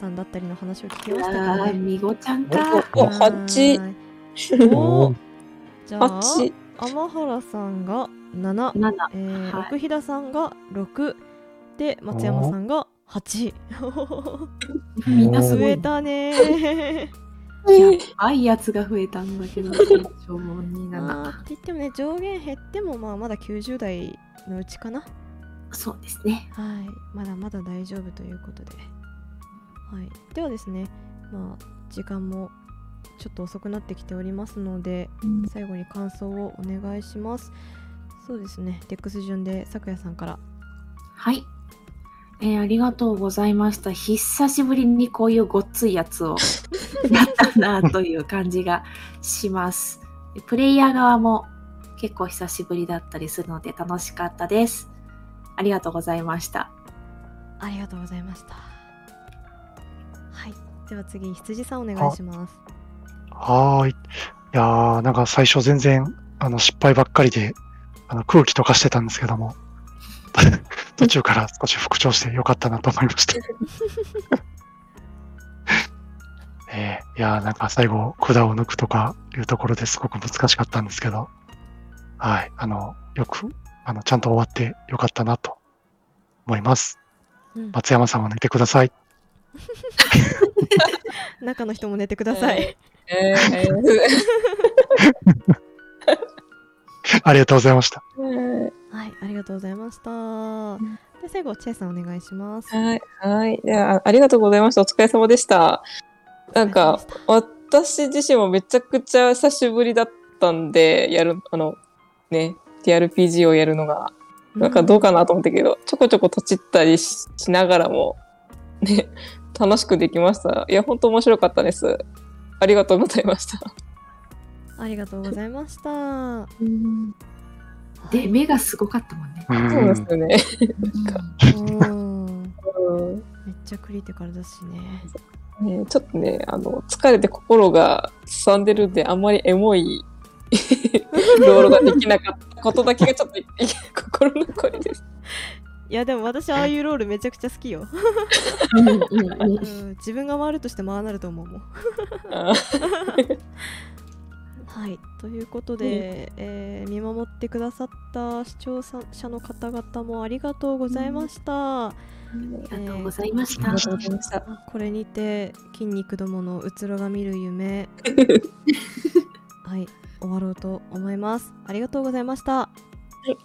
さんだったりの話を聞きましたか？らあーねみごちゃんか。お、八、おー。じゃあ八、天原さんが7 7。えーはい。奥飛騨さんが6で松山さんが8みんな。増えたね。ーやばいやつが増えたんだけど、慎重にまあ7。って言ってもね上限減ってもまあまだ90代のうちかなそうですね。はいまだまだ大丈夫ということではいではですねまあ時間もちょっと遅くなってきておりますので最後に感想をお願いしますそうですねデックス順で咲夜さんからはい。えーありがとうございました。久しぶりにこういうごっついやつを やったなという感じがします。でプレイヤー側も結構久しぶりだったりするので楽しかったです。ありがとうございました。ありがとうございましたはいでは次羊さんお願いしますはーい。いやー、なんか最初全然、あの、失敗ばっかりで、あの、空気とかしてたんですけども、途中から少し復調してよかったなと思いました。えーいやー、なんか最後、管を抜くとかいうところですごく難しかったんですけど、はい、あの、よく、あの、ちゃんと終わってよかったなと思います。うん松山さんは寝てください。中の人も寝てください、えー ありがとうございました。はいありがとうございましたで最後チェイさんお願いしますはい、はい。ではあありがとうございました。お疲れ様でした。なんか、私自身もめちゃくちゃ久しぶりだったんで、やる、あの、ね、TRPG をやるのが、なんかどうかなと思ったけど、ちょこちょこ立ちったりししながらも、ね、楽しくできました。いや、本当面白かったです。ありがとうございました。ありがとうございましたで、目がすごかったもんね。うんそうですよね。めっちゃクリティカルだしねねちょっとね、あの、疲れて心がすさんでるんで、あんまりエモいロールができなかったことだけがちょっとい心残りです。いやでも私ああいうロールめちゃくちゃ好きよ、うんうんうんうん、自分が回るとして回なると思うもん。あはいということで、えー見守ってくださった視聴者の方々もありがとうございました、ありがとうございました。ありが。とうございました。これにて筋肉どものうつろが見る夢。はい終わろうと思いますありがとうございました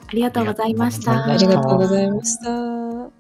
ありがとうございました。ありがとうございました。